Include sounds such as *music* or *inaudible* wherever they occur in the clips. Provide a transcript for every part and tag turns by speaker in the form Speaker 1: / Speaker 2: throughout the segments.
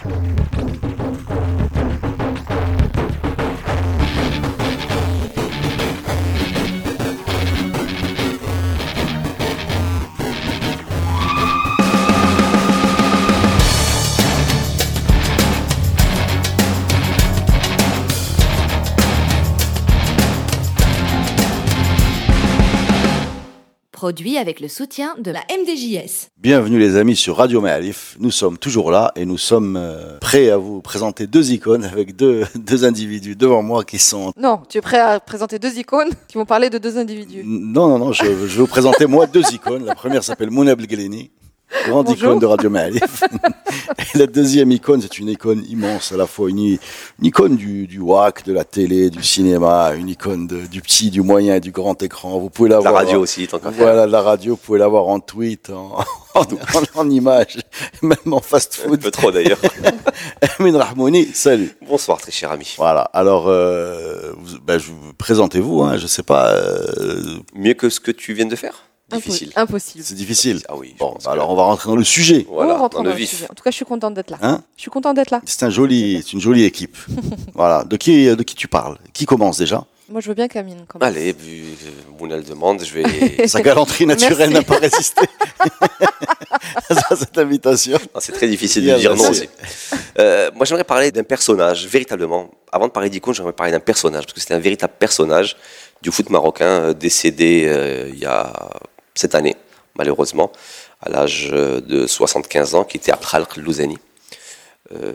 Speaker 1: Thank you. Produit avec le soutien de la MDJS.
Speaker 2: Bienvenue les amis sur Radio Maalif. Nous sommes toujours là et nous sommes euh, prêts à vous présenter deux icônes avec deux, *laughs* deux individus devant moi qui sont...
Speaker 3: Non, tu es prêt à présenter deux icônes qui vont parler de deux individus.
Speaker 2: Non, non, non, je, je vais vous présenter moi deux icônes. La première s'appelle Mouna Belgeleni grande
Speaker 3: Bonjour.
Speaker 2: icône de Radio Maalif. *laughs* et la deuxième icône, c'est une icône immense, à la fois une, une icône du, du WAC, de la télé, du cinéma, une icône de- du petit, du moyen et du grand écran. Vous pouvez la
Speaker 4: La
Speaker 2: voir.
Speaker 4: radio aussi, tant qu'à faire.
Speaker 2: Voilà, la radio, vous pouvez la voir en tweet, en, *laughs* en, en, en image, même en
Speaker 4: Un
Speaker 2: fast-food.
Speaker 4: peu trop d'ailleurs. *laughs*
Speaker 2: Amin Rahmouni, salut.
Speaker 4: Bonsoir, très cher ami.
Speaker 2: Voilà. Alors, euh, vous- ben, je vous- présentez-vous. Hein, je sais pas. euh,
Speaker 4: Mieux que ce que tu viens de faire? Difficile.
Speaker 3: Impossible.
Speaker 2: c'est difficile.
Speaker 4: Ah oui.
Speaker 2: Bon, bah alors on va rentrer dans le sujet.
Speaker 4: Voilà,
Speaker 3: On rentre
Speaker 4: dans
Speaker 3: dans
Speaker 4: le vif.
Speaker 3: sujet. En tout cas, je suis contente d'être là.
Speaker 2: Hein
Speaker 3: je suis contente d'être là.
Speaker 2: C'est un joli, c'est une jolie équipe. *laughs* voilà. De qui, de qui tu parles? Qui commence déjà?
Speaker 3: Moi, je veux bien Camille. Même.
Speaker 4: Allez, vu le demande, je vais. *laughs*
Speaker 2: Sa galanterie naturelle n'a pas résisté *laughs* à cette invitation.
Speaker 4: Ah, c'est très difficile de
Speaker 2: Bien,
Speaker 4: dire non. Euh, moi, j'aimerais parler d'un personnage, véritablement. Avant de parler d'icône, j'aimerais parler d'un personnage, parce que c'était un véritable personnage du foot marocain, euh, décédé euh, il y a cette année, malheureusement, à l'âge euh, de 75 ans, qui était Abdalk Louzani. Euh,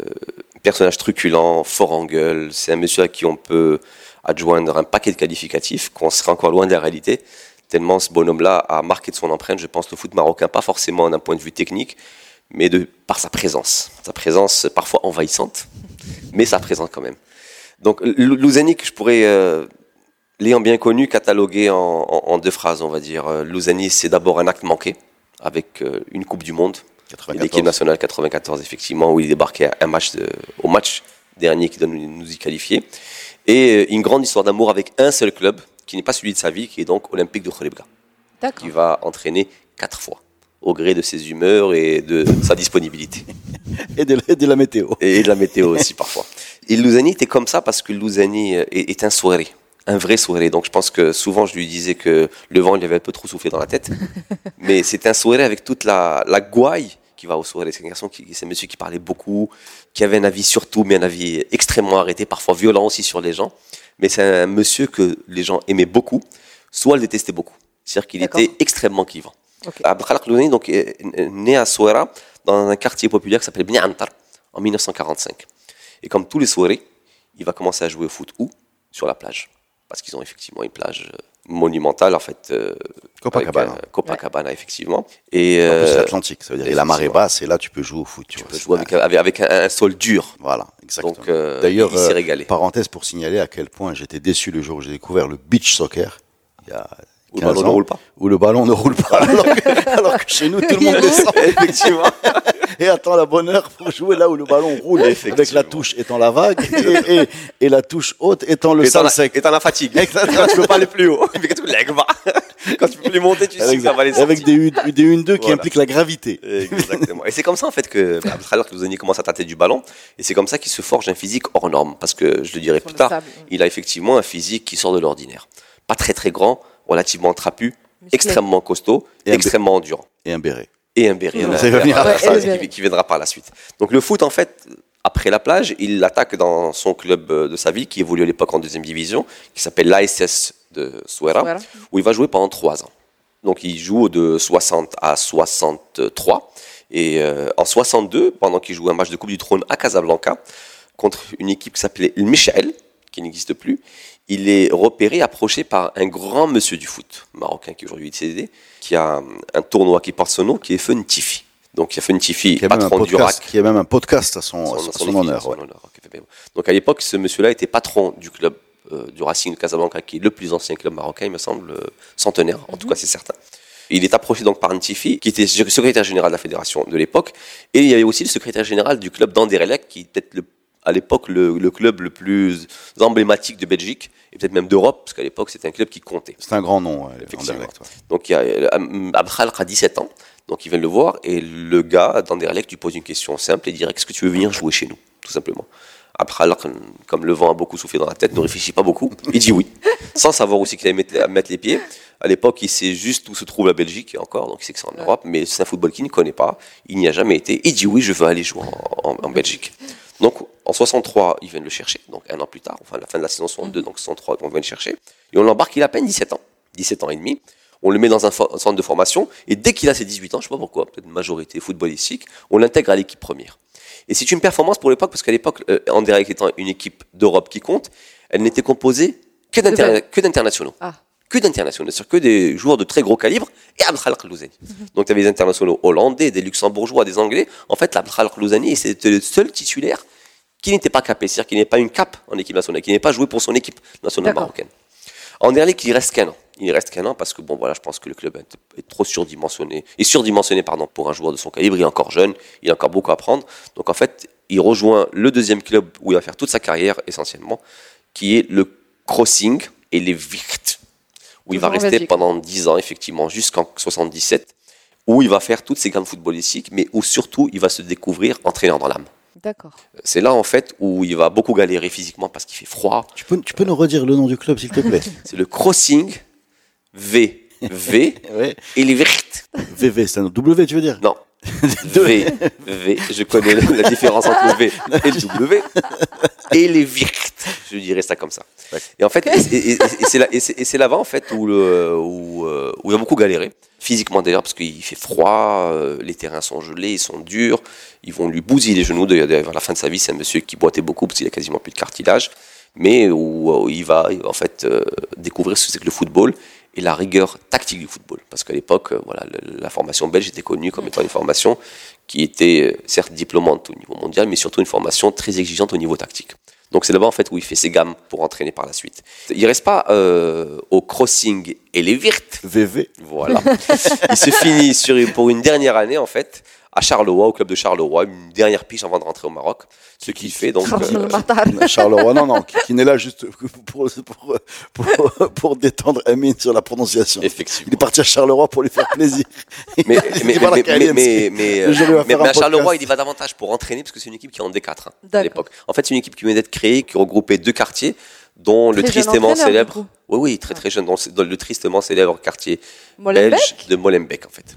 Speaker 4: personnage truculent, fort en gueule. C'est un monsieur à qui on peut adjoindre un paquet de qualificatifs, qu'on serait encore loin de la réalité, tellement ce bonhomme-là a marqué de son empreinte, je pense, le foot marocain, pas forcément d'un point de vue technique, mais par sa présence. Sa présence parfois envahissante, mais sa présence quand même. Donc Lou- Louzani, que je pourrais, euh, l'ayant bien connu, cataloguer en, en- en deux phrases, on va dire. Euh, Louzani, c'est d'abord un acte manqué, avec euh, une Coupe du Monde, et
Speaker 2: 94.
Speaker 4: L'équipe nationale 94, effectivement, où il débarquait un match de- au match dernier qui doit nous, y qualifier. Et euh, une grande histoire d'amour avec un seul club, qui n'est pas celui de sa vie, qui est donc Olympique de Khorebga,
Speaker 3: D'accord.
Speaker 4: qui va entraîner quatre fois, au gré de ses humeurs et de sa disponibilité. *laughs*
Speaker 2: Et de, et de la météo.
Speaker 4: Et de la météo aussi parfois. Et Louzani était comme ça parce que Louzani est, est un soirée, un vrai soirée. Donc je pense que souvent je lui disais que le vent lui avait un peu trop soufflé dans la tête. *laughs* Mais c'est un soirée avec toute la, la gouaille qui va au soirée. C'est un garçon qui, c'est un monsieur qui parlait beaucoup, qui avait un avis sur tout, mais un avis extrêmement arrêté, parfois violent aussi sur les gens. Mais c'est un monsieur que les gens aimaient beaucoup, soit le détestaient beaucoup. C'est-à-dire qu'il était extrêmement clivant.
Speaker 3: Ok.
Speaker 4: Abdelkhalak donc, est est né à Souera, dans un quartier populaire qui s'appelle Bni Antar, en 1945. Et comme tous les soirées, il va commencer à jouer au foot où? Sur la plage. Parce qu'ils ont effectivement une plage euh, monumentale, en fait. euh,
Speaker 2: Copacabana.
Speaker 4: avec, euh, Copacabana, effectivement. Et
Speaker 2: En plus, c'est
Speaker 4: euh,
Speaker 2: l'Atlantique. Ça veut dire la marée basse et là, tu peux jouer au foot. Tu,
Speaker 4: tu
Speaker 2: vois,
Speaker 4: peux jouer avec, avec, avec un, un sol dur.
Speaker 2: Voilà, exactement.
Speaker 4: Donc, euh,
Speaker 2: D'ailleurs, euh, parenthèse pour signaler à quel point j'étais déçu le jour où j'ai découvert le beach soccer. Il y a
Speaker 4: Où le
Speaker 2: 15
Speaker 4: ballon ne roule pas.
Speaker 2: Où le ballon ne roule pas. Alors que, *laughs* alors que chez nous, tout le monde descend. *laughs*
Speaker 4: Effectivement.
Speaker 2: et attend la bonne heure pour jouer là où le ballon roule, avec la touche étant la vague et, et, et la touche haute étant le sec.
Speaker 4: et t'en as fatigue.
Speaker 2: Exactement.
Speaker 4: Quand tu peux pas aller plus haut. Mais quand tu peux plus monter, tu sais que ça va aller
Speaker 2: avec des, U- des 1-2 qui
Speaker 4: Voilà.
Speaker 2: impliquent la gravité.
Speaker 4: Exactement. Et c'est comme ça en fait que Abdelkhalak Louzani commence à tâter du ballon. Et c'est comme ça qu'il se forge un physique hors norme. Parce que je le dirai plus tard, il a effectivement un physique qui sort de l'ordinaire. Pas très très grand, relativement trapu, extrêmement costaud,
Speaker 2: Et
Speaker 4: extrêmement endurant.
Speaker 2: Et un béret.
Speaker 4: Et un béret.
Speaker 3: Mmh.
Speaker 2: Ça va venir
Speaker 3: après.
Speaker 4: ça, qui- viendra par la suite. Donc le foot en fait, après la plage, il l'attaque dans son club euh, de sa vie, qui évolue à l'époque en deuxième division, qui s'appelle l'ASS de Souera
Speaker 3: Voilà.
Speaker 4: où il va jouer pendant trois ans. Donc il joue de 60 à 63. Et euh, en 62, pendant qu'il joue un match de Coupe du Trône à Casablanca, contre une équipe qui s'appelait le Michel, qui n'existe plus, il est repéré, approché par un grand monsieur du foot marocain qui est aujourd'hui décédé, qui a un, un tournoi qui porte son nom, qui est Fun Tifi. Donc il y a Fun Tifi,
Speaker 2: Qui a, même un
Speaker 4: patron du RAC.
Speaker 2: qui a même un podcast à son,
Speaker 4: Son-
Speaker 2: à
Speaker 4: son
Speaker 2: son
Speaker 4: équipe,
Speaker 2: honneur. ouais.
Speaker 4: Donc à l'époque, ce monsieur-là était patron du club euh, du Racing de Casablanca, qui est le plus ancien club marocain, il me semble, euh, centenaire, en tout cas c'est certain. Il est approché donc par Ntifi, qui était secrétaire général de la fédération de l'époque, et il y avait aussi le secrétaire général du club d'Anderlecht, qui est peut-être le- à l'époque le, le club le plus emblématique de Belgique et peut-être même d'Europe, parce qu'à l'époque c'était un club qui comptait.
Speaker 2: C'est un grand nom, ouais,
Speaker 4: Effectivement.
Speaker 2: Anderlecht, ouais.
Speaker 4: Donc il y a euh, Abdelkhalq a 17 ans, donc ils viennent le voir et le gars d'Anderlecht lui pose une question simple et dirait Est-ce que tu veux venir jouer chez nous Tout simplement? Abdelkhalq, comme le vent a beaucoup soufflé dans la tête, ne réfléchit pas beaucoup. Il dit oui, sans savoir aussi qu'il allait mettre, mettre les pieds. À l'époque, il sait juste où se trouve la Belgique, et encore, donc il sait que c'est en Europe, mais c'est un football qu'il ne connaît pas. Il n'y a jamais été. Il dit oui, je veux aller jouer en, en- en Belgique. Donc en 63, ils viennent le chercher, donc un an plus tard, enfin la fin de la saison 62, donc 63, on vient le chercher. Et on l'embarque, il a à peine 17 ans, 17 ans et demi. On le met dans un, centre de formation, et dès qu'il a ses 18 ans, je sais pas pourquoi, peut-être une majorité footballistique, on l'intègre à l'équipe première. Et c'est une performance pour l'époque, parce qu'à l'époque, euh, Anderlecht étant une équipe d'Europe qui compte, elle n'était composée que d'internationaux.
Speaker 3: Ah.
Speaker 4: Que d'internationaux, c'est-à-dire que des joueurs de très gros calibre et Abdelkhalq Louzani. Donc tu avais des internationaux hollandais, des luxembourgeois, des anglais. En fait, l'Abdelkhalq Louzani, c'était le seul titulaire qui n'était pas capé, c'est-à-dire qui n'est pas une cape en équipe nationale, qui n'est pas joué pour son équipe nationale marocaine. Anderlecht, il reste qu'un an. Il reste qu'un an parce que bon voilà, je pense que le club est- trop surdimensionné, est surdimensionné pardon pour un joueur de son calibre. Il est encore jeune, il a encore beaucoup à apprendre. Donc en fait, il rejoint le deuxième club où il va faire toute sa carrière essentiellement, qui est le Crossing et les Wicht, où il va rester
Speaker 3: Belgique.
Speaker 4: pendant 10 ans effectivement jusqu'en 77, où il va faire toutes ses gammes footballistiques, mais où surtout il va se découvrir entraîneur dans l'âme.
Speaker 3: D'accord.
Speaker 4: C'est là en fait où il va beaucoup galérer physiquement parce qu'il fait froid,
Speaker 2: Tu peux, tu peux nous redire le nom du club, s'il te plaît? *laughs*
Speaker 4: C'est le crossing V. V *laughs*
Speaker 2: Ouais.
Speaker 4: et les vertes.
Speaker 2: VV, c'est un W, tu veux dire?
Speaker 4: Non. *laughs* V. V. Je connais la différence entre le V et le W. Et les vertes. Je dirais ça comme ça. Et en fait, et, et- et- et c'est là, et c'est- et c'est là-bas en fait où, le, où, euh, où il a beaucoup galéré. Physiquement d'ailleurs, parce qu'il fait froid, euh, les terrains sont gelés, ils sont durs, ils vont lui bousiller les genoux. D'ailleurs, vers la fin de sa vie, c'est un monsieur qui boitait beaucoup parce qu'il a quasiment plus de cartilage. Mais où, où il va il va, en fait euh, découvrir ce que c'est que le football et la rigueur tactique du football. Parce qu'à l'époque, euh, voilà, la formation belge était connue comme étant une formation qui était euh, certes diplômante au niveau mondial, mais surtout une formation très exigeante au niveau tactique. Donc c'est là-bas en fait où il fait ses gammes pour entraîner par la suite. Il reste pas euh, au crossing et les virtes.
Speaker 2: VV.
Speaker 4: Voilà. *laughs* il se finit sur, pour une dernière année en fait à Charleroi, au club de Charleroi, une dernière piche avant de rentrer au Maroc. Ce qu'il fait donc. euh, *laughs*
Speaker 2: Charleroi, non, non, qui, qui n'est là juste pour, pour, pour, pour détendre Amine sur la prononciation.
Speaker 4: effectivement.
Speaker 2: Il est parti à Charleroi pour lui faire plaisir. *laughs*
Speaker 4: Mais, mais, mais,
Speaker 2: Karim,
Speaker 4: mais, mais, à Charleroi, il y va davantage pour entraîner parce que c'est une équipe qui est en D4 hein, à l'époque. En fait, c'est une équipe qui venait d'être créée, qui regroupait deux quartiers, dont le
Speaker 3: Très
Speaker 4: tristement célèbre. Oui, oui, très très jeune, dont, dans le tristement célèbre quartier
Speaker 3: Molenbeek
Speaker 4: belge de Molenbeek en fait.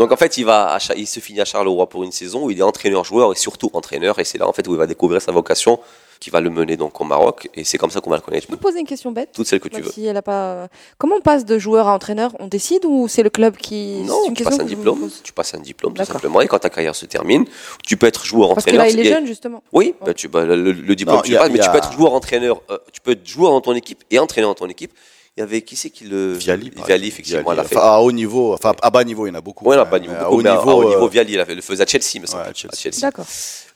Speaker 4: Donc en fait, il va, à Cha- il se finit à Charleroi pour une saison où il est entraîneur-joueur et surtout entraîneur, et c'est là en fait où il va découvrir sa vocation, qui va le mener donc au Maroc, et c'est comme ça qu'on va le connaître.
Speaker 3: Je peux te poser une question bête
Speaker 4: Toutes celles que tu veux.
Speaker 3: si elle a pas... Comment on passe de joueur à entraîneur? On décide ou c'est le club qui.
Speaker 4: Non,
Speaker 3: une
Speaker 4: tu passes un diplôme, tu passes un diplôme tout simplement, et quand ta carrière se termine, tu peux être joueur
Speaker 3: Parce que
Speaker 4: entraîneur.
Speaker 3: là, il est jeune, justement.
Speaker 4: Oui, bah, tu, bah, le, le diplôme,
Speaker 2: Non,
Speaker 4: tu
Speaker 2: a-
Speaker 4: passes, mais tu peux être joueur entraîneur, euh, tu peux être joueur dans ton équipe et entraîneur dans ton équipe. Il y avait qui c'est qui le
Speaker 2: Viali.
Speaker 4: Viali, effectivement,
Speaker 2: Viali.
Speaker 4: l'a fait.
Speaker 2: Enfin, à haut niveau, enfin, à bas niveau, il y en a beaucoup. Quand
Speaker 4: pas
Speaker 2: même.
Speaker 4: niveau,
Speaker 2: Mais
Speaker 4: beaucoup,
Speaker 2: à haut
Speaker 4: à-
Speaker 2: niveau,
Speaker 4: à haut niveau, Viali, il avait- le faisait à Chelsea, me semble.
Speaker 2: Ouais, à
Speaker 4: À
Speaker 2: Chelsea.
Speaker 4: Chelsea.
Speaker 3: D'accord.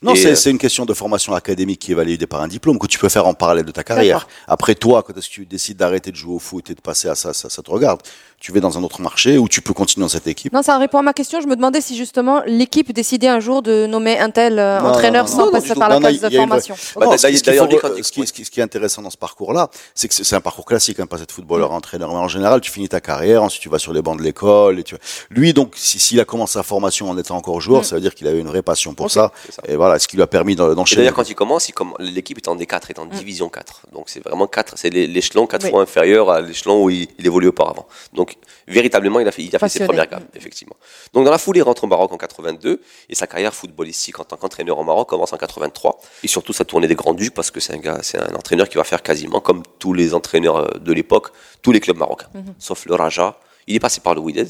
Speaker 2: Non, c'est
Speaker 4: euh,
Speaker 2: c'est une question de formation académique qui est validée par un diplôme que tu peux faire en parallèle de ta carrière. Après toi, quand est-ce que tu décides d'arrêter de jouer au foot et de passer à ça, ça, ça te regarde. Tu vas dans un autre marché ou tu peux continuer dans cette équipe?
Speaker 3: Non, ça répond à ma question. Je me demandais si justement l'équipe décidait un jour de nommer un tel euh,
Speaker 2: Non,
Speaker 3: entraîneur
Speaker 2: non,
Speaker 3: sans
Speaker 2: non, non,
Speaker 3: passer par la case de formation.
Speaker 4: Bah,
Speaker 2: ce qui- est intéressant dans ce parcours-là, c'est que c'est un parcours classique, hein, pas cette footballeur entraîneur. Mais en général, tu finis ta carrière, ensuite tu vas sur les bancs de l'école. Et tu... Lui, donc, si- s'il a commencé sa formation en étant encore joueur,
Speaker 3: Mm.
Speaker 2: ça veut dire qu'il avait une vraie passion pour ça. Et voilà, ce qui lui a permis d'enchaîner.
Speaker 4: d'ailleurs, quand il commence, il comm- l'équipe est en D4, est en division 4. Donc c'est vraiment 4, c'est l'é- l'échelon 4
Speaker 3: Oui.
Speaker 4: fois inférieur à l'échelon où il, il évoluait auparavant. Donc véritablement, il a fait, il a fait ses premières gammes, effectivement. Donc dans la foulée, il rentre au Maroc en 82 et sa carrière footballistique en tant qu'entraîneur au Maroc commence en 83. Et surtout sa tournée des Grands Ducs parce que c'est un gars, c'est un entraîneur qui va faire quasiment comme tous les entraîneurs euh, de l'époque, tous les clubs marocains, sauf le Raja. Il est passé par le Wydad,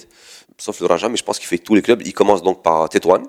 Speaker 4: sauf le Raja, mais je pense qu'il fait tous les clubs. Il commence donc par Tétouan,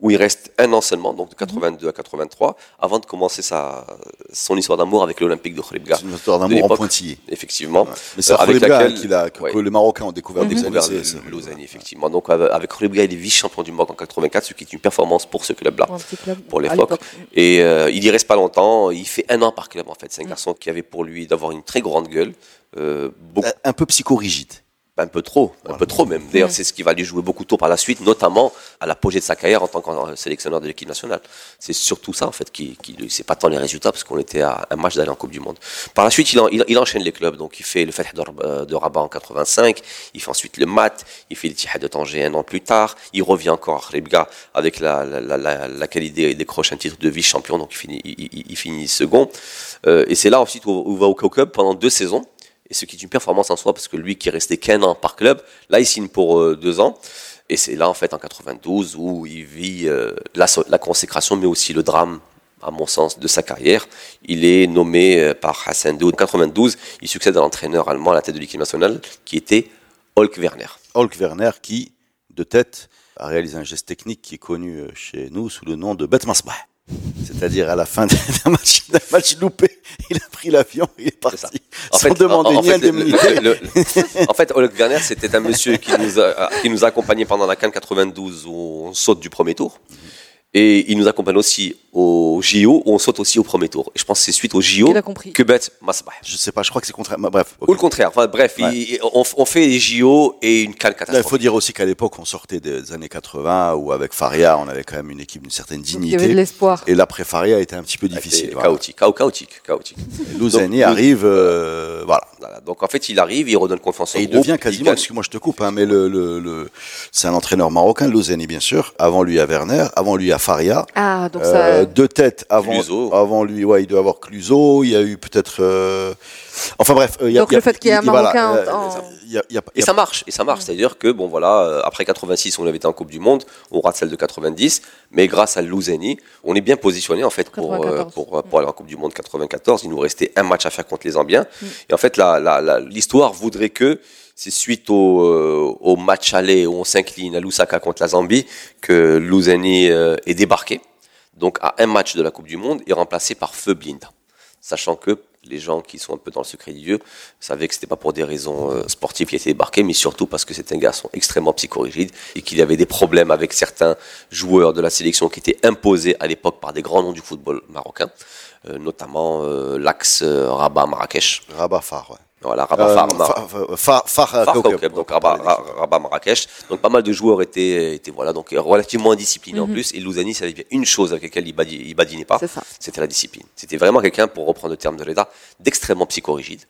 Speaker 4: où il reste un an seulement, donc de 82 à 83, avant de commencer sa, son histoire d'amour avec l'Olympique de Khribga.
Speaker 2: C'est une histoire d'amour en pointillé.
Speaker 4: Effectivement.
Speaker 2: Mais c'est
Speaker 4: Euh, avec laquelle-
Speaker 2: qu'il a, que,
Speaker 4: ouais.
Speaker 2: que les Marocains ont découvert des
Speaker 4: découvert Lausanne, effectivement. Donc avec avec Khribga, il est vice-champion du Maroc en 84, ce qui est une performance pour ce club-là.
Speaker 3: Club
Speaker 4: Pour l'époque. Et euh, il y reste pas longtemps. Il fait un an par club en fait. C'est un garçon qui avait pour lui d'avoir une très grande gueule, euh, beaucoup
Speaker 2: Un peu psychorigide.
Speaker 4: Un peu trop, un peu trop même. D'ailleurs, c'est ce qui va lui jouer beaucoup tôt par la suite, notamment à l'apogée de sa carrière en tant que sélectionneur de l'équipe nationale. C'est surtout ça, en fait, qui, qui c'est pas tant les résultats, parce qu'on était à un match d'aller en Coupe du Monde. Par la suite, il, il, enchaîne les clubs. Donc, il fait le Fatih de, de, Rabat en 85, il fait ensuite le Mat, il fait l'Ittihad de Tanger un an plus tard, il revient encore à Ribga avec la, la, la, laquelle il décroche un titre de vice-champion, donc il finit, il, il finit second. Euh, et c'est là ensuite où, où va au Club pendant deux saisons et ce qui est une performance en soi, parce que lui qui est resté qu'un an par club, là il signe pour euh, deux ans, et c'est là en fait en 92 où il vit euh, la, la, consécration, mais aussi le drame, à mon sens, de sa carrière. Il est nommé euh, par Hassan Doud en 92, il succède à l'entraîneur allemand à la tête de l'équipe nationale, qui était Holk Werner.
Speaker 2: Holk Werner qui, de tête, a réalisé un geste technique qui est connu chez nous sous le nom de Bet Masbah. C'est-à-dire à la fin *laughs* d'un match, match, loupé, il a pris l'avion, il est parti
Speaker 4: en
Speaker 2: sans
Speaker 4: fait,
Speaker 2: demander
Speaker 4: en, en
Speaker 2: ni indemnité.
Speaker 4: En fait, Oleg Werner, c'était un monsieur qui nous a, qui nous a accompagnés pendant la CAN 92 où on saute du premier tour. Et il nous accompagne aussi au JO où on saute aussi au premier tour. Et je pense que c'est suite au JO
Speaker 3: Il a compris.
Speaker 4: que Bet Masbah.
Speaker 2: Je sais pas, je crois que c'est contraire. bah, Bref.
Speaker 4: Ou le contraire. Enfin, bref,
Speaker 2: Ouais.
Speaker 4: il- on, on fait les JO et une CAN
Speaker 2: Là, il
Speaker 4: catastrophe.
Speaker 2: faut dire aussi qu'à l'époque, on sortait des années 80 où avec Faria, on avait quand même une équipe d'une certaine
Speaker 3: Donc, il y avait de
Speaker 2: dignité.
Speaker 3: l'espoir.
Speaker 2: Et l'après Faria était un petit peu difficile.
Speaker 4: C'était
Speaker 2: voilà.
Speaker 4: chaotique, Chao- chaotique, chaotique.
Speaker 2: Louzani arrive, euh, voilà.
Speaker 4: Voilà. Donc en fait, il arrive, il redonne confiance au
Speaker 2: Et il devient quasiment, excuse-moi, je te coupe, hein, mais le, le, le- c'est un entraîneur marocain, Louzani bien sûr. Avant lui à Werner, avant lui à Faria.
Speaker 3: Ah, donc
Speaker 2: Euh,
Speaker 3: ça.
Speaker 2: deux têtes avant,
Speaker 4: Cluzo.
Speaker 2: avant lui, ouais, il doit avoir Cluzo, il y a eu peut-être, euh, enfin bref, euh, il y a,
Speaker 3: Donc
Speaker 2: il y a-
Speaker 3: le fait qu'il y ait un
Speaker 2: voilà,
Speaker 3: Marocain
Speaker 2: euh,
Speaker 3: en-
Speaker 2: y a- y
Speaker 4: Et ça marche, et ça marche. C'est-à-dire que, bon voilà, après 86, on avait été en Coupe du Monde, on rate celle de 90, mais grâce à Louzeni, on est bien positionné en fait pour,
Speaker 3: 94.
Speaker 4: pour, pour aller en Coupe du Monde 94. Il nous restait un match à faire contre les Zambiens.
Speaker 3: Mm.
Speaker 4: Et en fait, la- la- la- l'histoire voudrait que c'est suite au, euh, au match aller où on s'incline à Lusaka contre la Zambie que Louzeni euh, est débarqué. Donc à un match de la Coupe du Monde et remplacé par Feu Blinda. Sachant que les gens qui sont un peu dans le secret du Dieu savaient que c'était pas pour des raisons euh, sportives qu'il était débarqué, mais surtout parce que c'est un garçon extrêmement psychorigide et qu'il y avait des problèmes avec certains joueurs de la sélection qui étaient imposés à l'époque par des grands noms du football marocain, notamment l'axe Rabat-Marrakech.
Speaker 2: Rabat Far, ouais.
Speaker 4: Voilà, Rabat
Speaker 2: Euh,
Speaker 4: Far,
Speaker 2: non,
Speaker 4: Mar-
Speaker 2: Far, Far, euh, Kaukab.
Speaker 4: Kaukab, donc Rabat, Ra- Rabat Marrakech. Donc pas mal de joueurs étaient, étaient voilà, donc relativement indisciplinés en plus. Et Louzani savait bien une chose avec laquelle il, badi- il badinait pas,
Speaker 3: C'est ça.
Speaker 4: c'était la discipline. C'était vraiment quelqu'un, pour reprendre le terme de Reda, d'extrêmement psychorigide.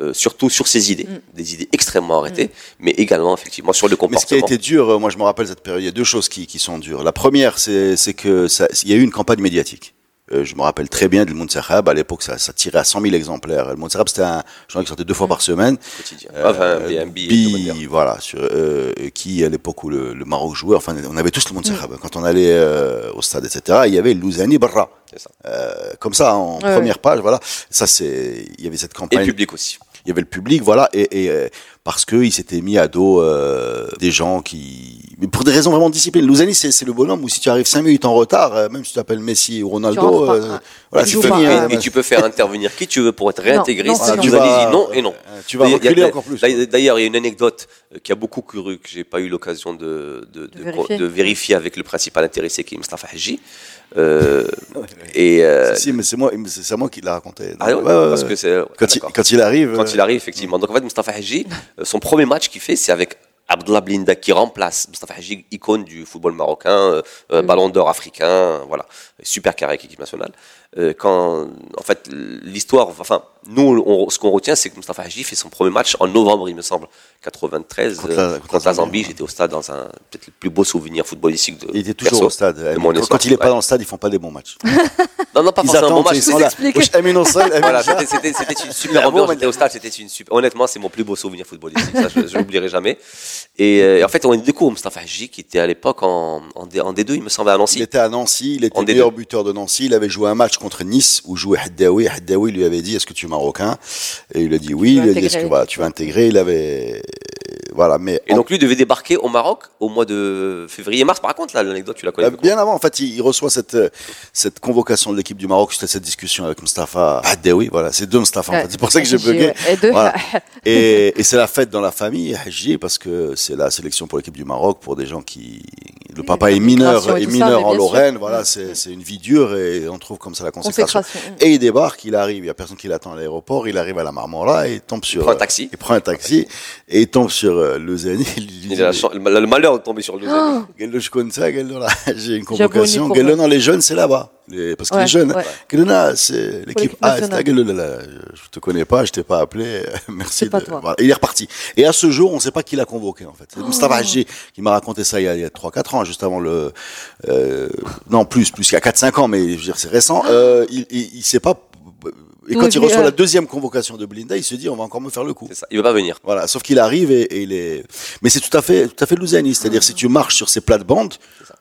Speaker 4: Euh, surtout sur ses idées, des idées extrêmement arrêtées, mais également effectivement sur le
Speaker 2: Mais ce qui a
Speaker 4: comportement.
Speaker 2: été dur, euh, moi je me rappelle cette période, il y a deux choses qui, qui sont dures. La première, c'est c'est que ça, il y a eu une campagne médiatique. Euh, je me rappelle très bien du Mounserab, à l'époque ça, ça tirait à 100 000 exemplaires. Le Mounserab c'était un journal qui sortait deux fois par semaine.
Speaker 4: quotidien.
Speaker 2: Euh,
Speaker 4: Enfin, un.
Speaker 2: Bi, voilà, sur, euh, qui à l'époque où le, le Maroc jouait, enfin on avait tous le Mounserab. Quand on allait euh, au stade, etc., il y avait Louzani Barra.
Speaker 4: Ça.
Speaker 2: Euh, comme ça, en
Speaker 3: Ouais,
Speaker 2: première page, voilà. Ça c'est, il y avait cette
Speaker 4: Et
Speaker 2: campagne
Speaker 4: le public aussi.
Speaker 2: il y avait le public, voilà, et, et euh, parce que il s'était mis à dos euh, des gens qui, mais pour des raisons vraiment de discipline. Louzani, c'est c'est le bonhomme où si tu arrives cinq minutes en retard, euh, même si tu t'appelles Messi ou
Speaker 3: Tu
Speaker 2: Ronaldo, euh, voilà,
Speaker 3: Tu
Speaker 2: c'est
Speaker 3: joues
Speaker 2: fini.
Speaker 3: pas,
Speaker 2: hein.
Speaker 4: Et, et tu peux faire intervenir qui tu veux pour être réintégré.
Speaker 3: non,
Speaker 4: si
Speaker 3: c'est non.
Speaker 4: tu
Speaker 2: Tu vas-
Speaker 4: dis non et non.
Speaker 2: euh, tu vas reculer encore plus.
Speaker 4: d'ailleurs- D'ailleurs, il y a une anecdote euh, qui a beaucoup couru, que j'ai pas eu l'occasion de, de, de-
Speaker 3: vérifier.
Speaker 4: de vérifier avec le principal intéressé qui est Mustafa Haji. Euh, et euh,
Speaker 2: Si, si, mais c'est moi, c'est c'est moi qui l'a raconté.
Speaker 4: ah Ouais,
Speaker 2: ouais,
Speaker 4: parce que c'est
Speaker 2: quand, il, quand il arrive,
Speaker 4: quand
Speaker 2: euh,
Speaker 4: il arrive effectivement. Donc en fait, Mustafa Haji, euh, son premier match qu'il fait, c'est avec Abdullah Blinda qui remplace Mustafa Haji, icône du football marocain, euh, euh, ballon d'or africain, voilà, super carré avec l'équipe nationale. Euh, quand en fait l'histoire, enfin nous, on- ce qu'on retient, c'est que Mustafa Haji fait son premier match en novembre, il me semble, 93
Speaker 2: Contre la-
Speaker 4: euh,
Speaker 2: contre
Speaker 4: Zambie. J'étais au stade dans un peut-être le plus beau souvenir footballistique de
Speaker 2: il était toujours
Speaker 4: perso
Speaker 2: au stade.
Speaker 4: de mon
Speaker 2: Quand, il est pas
Speaker 4: Ouais.
Speaker 2: dans le stade, ils font pas des bons matchs. *laughs*
Speaker 4: Non, non, pas
Speaker 2: Ils
Speaker 4: forcément *laughs* un bon match.
Speaker 2: ils sont là.
Speaker 4: Voilà, c'était une super ambiance. J'étais au stade, c'était une super. Honnêtement, c'est mon plus beau souvenir footballistique. Ça, je, je l'oublierai jamais. Et, euh, en fait, on découvre Mustafa Haji, qui était à l'époque en, en, D, en D2, il me semble, à
Speaker 2: Il
Speaker 4: Nancy.
Speaker 2: était à Nancy, il était
Speaker 4: En D2.
Speaker 2: meilleur buteur de Nancy. Il avait joué un match contre Nice où jouait Haddaoui. Haddaoui lui avait dit Est-ce que tu es marocain? Et il a dit oui. Il a dit Est-ce que voilà, tu vas intégrer? Il avait. Voilà, mais.
Speaker 4: Et
Speaker 2: en-
Speaker 4: donc, lui devait débarquer au Maroc au mois de février-mars. Par contre, là, l'anecdote, tu la connais.
Speaker 2: Euh, Bien avant, en fait, il, il reçoit cette, euh, cette convocation de l'équipe du Maroc à cette discussion avec Mustafa Haddaoui. Voilà, c'est deux Mustafa. en
Speaker 3: Ouais.
Speaker 2: fait. C'est pour ça que *laughs* j'ai bugué.
Speaker 3: Et deux.
Speaker 2: Voilà. *laughs* Et, et c'est la fête dans la famille, Haji, parce que c'est la sélection pour l'équipe du Maroc pour des gens qui. Le papa est mineur, est
Speaker 3: ça,
Speaker 2: mineur en
Speaker 3: sûr.
Speaker 2: Lorraine. Voilà, c'est une vie dure et on trouve comme ça la consécration.
Speaker 3: Consécration.
Speaker 2: Et il débarque, il arrive, il y a personne qui l'attend à l'aéroport, il arrive à la Marmora et il tombe sur.
Speaker 4: prend un taxi.
Speaker 2: Il prend un taxi et il tombe sur euh, Lausanne. *laughs* Il,
Speaker 4: Il a la le mal- le malheur de tomber sur le
Speaker 3: Oh,
Speaker 2: Quel je connais ça, quel là, *laughs* j'ai une convocation. non, les jeunes, c'est là-bas. Les- parce que
Speaker 3: Ouais,
Speaker 2: les jeunes,
Speaker 3: ouais.
Speaker 2: c'est l'équipe A. là, là, Je te connais pas, je t'ai pas appelé. *laughs* Merci. De- voilà. Il est reparti. Et à ce jour, on sait pas qui l'a convoqué, en fait. C'est
Speaker 3: Oh.
Speaker 2: Mustafa Hadji qui m'a raconté ça il y a, il y a 3-4 ans, juste avant le, euh, non, plus, plus, il y a 4-5 ans, mais je veux dire, c'est récent. Euh, il, il, il sait pas, et quand il reçoit
Speaker 3: euh,
Speaker 2: la deuxième convocation de Blinda, il se dit, on va encore me faire le coup.
Speaker 4: C'est ça. Il veut pas venir.
Speaker 2: Voilà, sauf qu'il arrive et, et il est. Mais c'est tout à fait, tout à fait Louzani. C'est-à-dire, si tu marches sur ces plates-bandes,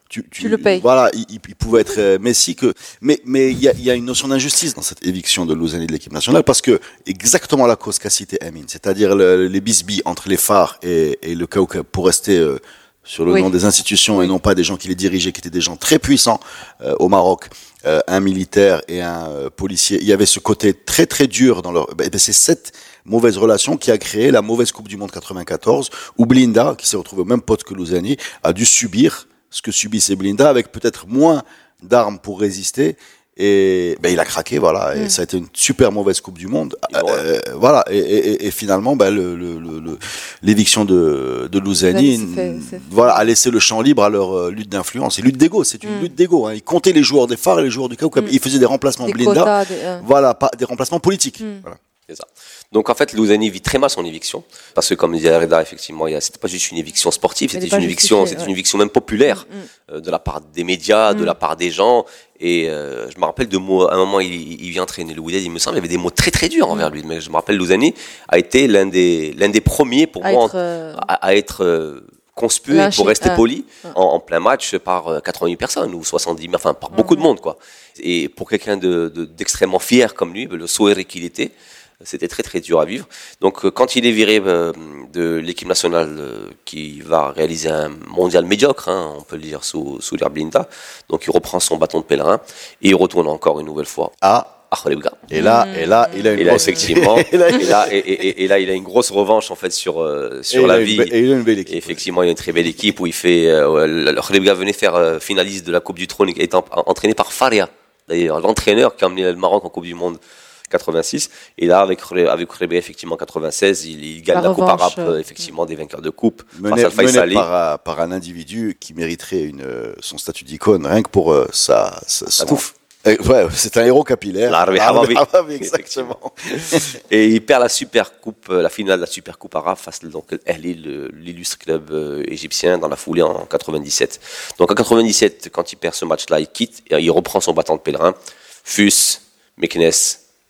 Speaker 2: tu,
Speaker 3: Tu le payes.
Speaker 2: Voilà, il, pouvait être euh, Messi que. Mais mais il y a, il y a une notion d'injustice dans cette éviction de Louzani de l'équipe nationale parce que exactement la cause qu'a cité Amin, c'est-à-dire le- les bisbilles entre les phares et, et le Kaukab pour rester. euh, sur le
Speaker 3: Oui.
Speaker 2: nom des institutions et non pas des gens qui les dirigeaient, qui étaient des gens très puissants euh, au Maroc, euh, un militaire et un euh, policier. Il y avait ce côté très très dur dans leur. Ben, ben, c'est cette mauvaise relation qui a créé la mauvaise Coupe du Monde 94, où Blinda, qui s'est retrouvé au même pote que Louzani, a dû subir ce que subissait Blinda avec peut-être moins d'armes pour résister. Et ben, il a craqué, voilà.
Speaker 3: Mm.
Speaker 2: Et ça a été une super mauvaise Coupe du Monde.
Speaker 4: Voilà.
Speaker 2: Euh, voilà. Et, et- et- et finalement, ben, le, le, le- le- l'éviction de, de
Speaker 3: fait-
Speaker 2: voilà, a laissé le champ libre à leur euh, lutte d'influence. Et lutte d'ego, c'est une
Speaker 3: Mm.
Speaker 2: lutte d'ego. Hein. Ils comptaient les joueurs des phares et les joueurs du Kaukab.
Speaker 3: Mm.
Speaker 2: Ils faisaient des remplacements
Speaker 3: des
Speaker 2: Blinda.
Speaker 3: quotas, des, euh,
Speaker 2: Voilà, pas des remplacements politiques.
Speaker 3: Mm.
Speaker 2: Voilà.
Speaker 4: C'est ça. Donc en fait, Louzani vit très mal son éviction parce que comme disait Reda, effectivement, c'était pas juste une éviction sportive, c'était une éviction, c'était
Speaker 3: ouais.
Speaker 4: une éviction même populaire
Speaker 3: Mm, mm.
Speaker 4: euh, de la part des médias, de
Speaker 3: Mm.
Speaker 4: la part des gens. Et euh, je me rappelle de mots. À un moment, il, il vient entraîner le Wydad, il me semble, il y avait des mots très très durs envers lui. Mais je me rappelle, Louzani a été l'un des l'un des premiers pour
Speaker 3: à
Speaker 4: moi
Speaker 3: être, euh,
Speaker 4: à, à être conspué, pour rester poli, en, en plein match par euh, 80 000 personnes ou 70 000, enfin par beaucoup de monde quoi. Et pour quelqu'un de- de- d'extrêmement fier comme lui, le sourire qu'il était, c'était très très dur à vivre. Donc euh, quand il est viré euh, de l'équipe nationale euh, qui va réaliser un mondial médiocre, hein, on peut le dire sous, sous l'air Blinda, donc il reprend son bâton de pèlerin et il retourne encore une nouvelle fois à
Speaker 2: et là, et là, il a une
Speaker 4: Et là,
Speaker 2: grosse
Speaker 4: effectivement, *laughs*
Speaker 2: et là,
Speaker 4: et là, et, là, il a une grosse revanche en fait sur euh, sur la vie.
Speaker 2: be- et il a une belle équipe.
Speaker 4: Effectivement, il a une très belle équipe où il fait. Euh, venait faire euh, finaliste de la Coupe du Trône, étant entraîné par Faria, d'ailleurs l'entraîneur qui a emmené le Maroc en Coupe du Monde 86. Et là, avec avec Khlebga, effectivement 96, il, il gagne
Speaker 3: La
Speaker 4: la, Coupe arabe,
Speaker 3: euh,
Speaker 4: effectivement des vainqueurs de coupe
Speaker 2: mené,
Speaker 4: face à
Speaker 2: mené par, un- par un individu qui mériterait une, euh, son statut d'icône, rien que pour euh, sa, sa, son-
Speaker 4: touffe.
Speaker 2: Ouais, c'est un héros capillaire.
Speaker 4: L'Arbi *laughs* *laughs*
Speaker 2: exactement.
Speaker 4: Et il perd la Super Coupe, euh, la finale de la Super Coupe arabe face donc l'illustre club euh, égyptien, dans la foulée en 97. Donc en 97, quand il perd ce match-là, il quitte et il reprend son bâton de pèlerin. Fus, Meknes,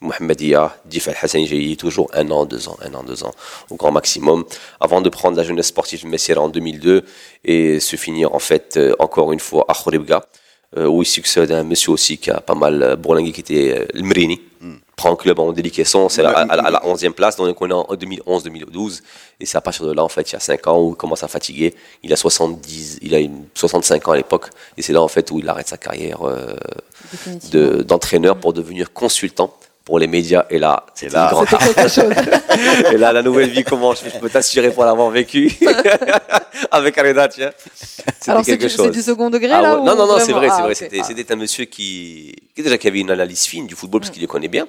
Speaker 4: Mohamedia, Dif Al-Hassan Jayi, toujours un an, deux ans, un an, deux ans, au grand maximum, avant de prendre la jeunesse sportive de Messira en 2002 et se finir en fait euh, encore une fois à Khoribga, euh, où il succède à un monsieur aussi qui a pas mal euh, bourlingué, qui était le Mrini, prend un club en déliquescence, c'est à, à- à la 11e place, donc on est en 2011-2012, et c'est à partir de là, en fait, il y a 5 ans où il commence à fatiguer, il a 70, il a une, 65 ans à l'époque, et c'est là, en fait, où il arrête sa carrière euh, de- d'entraîneur pour devenir consultant pour les médias, et là, c'est
Speaker 2: là-
Speaker 4: grand *laughs* et là, la nouvelle vie commence, je peux t'assurer pour l'avoir vécu, *laughs* avec Areda, tiens, C'était
Speaker 3: Alors c'est
Speaker 4: quelque
Speaker 3: du, second degré
Speaker 4: Ah
Speaker 3: là
Speaker 4: ouais. Non, non, non, c'est vrai, c'est
Speaker 3: Ah,
Speaker 4: vrai. C'était,
Speaker 3: Ah.
Speaker 4: c'était un monsieur qui, qui déjà qui avait une analyse fine du football parce qu'il le connaît bien,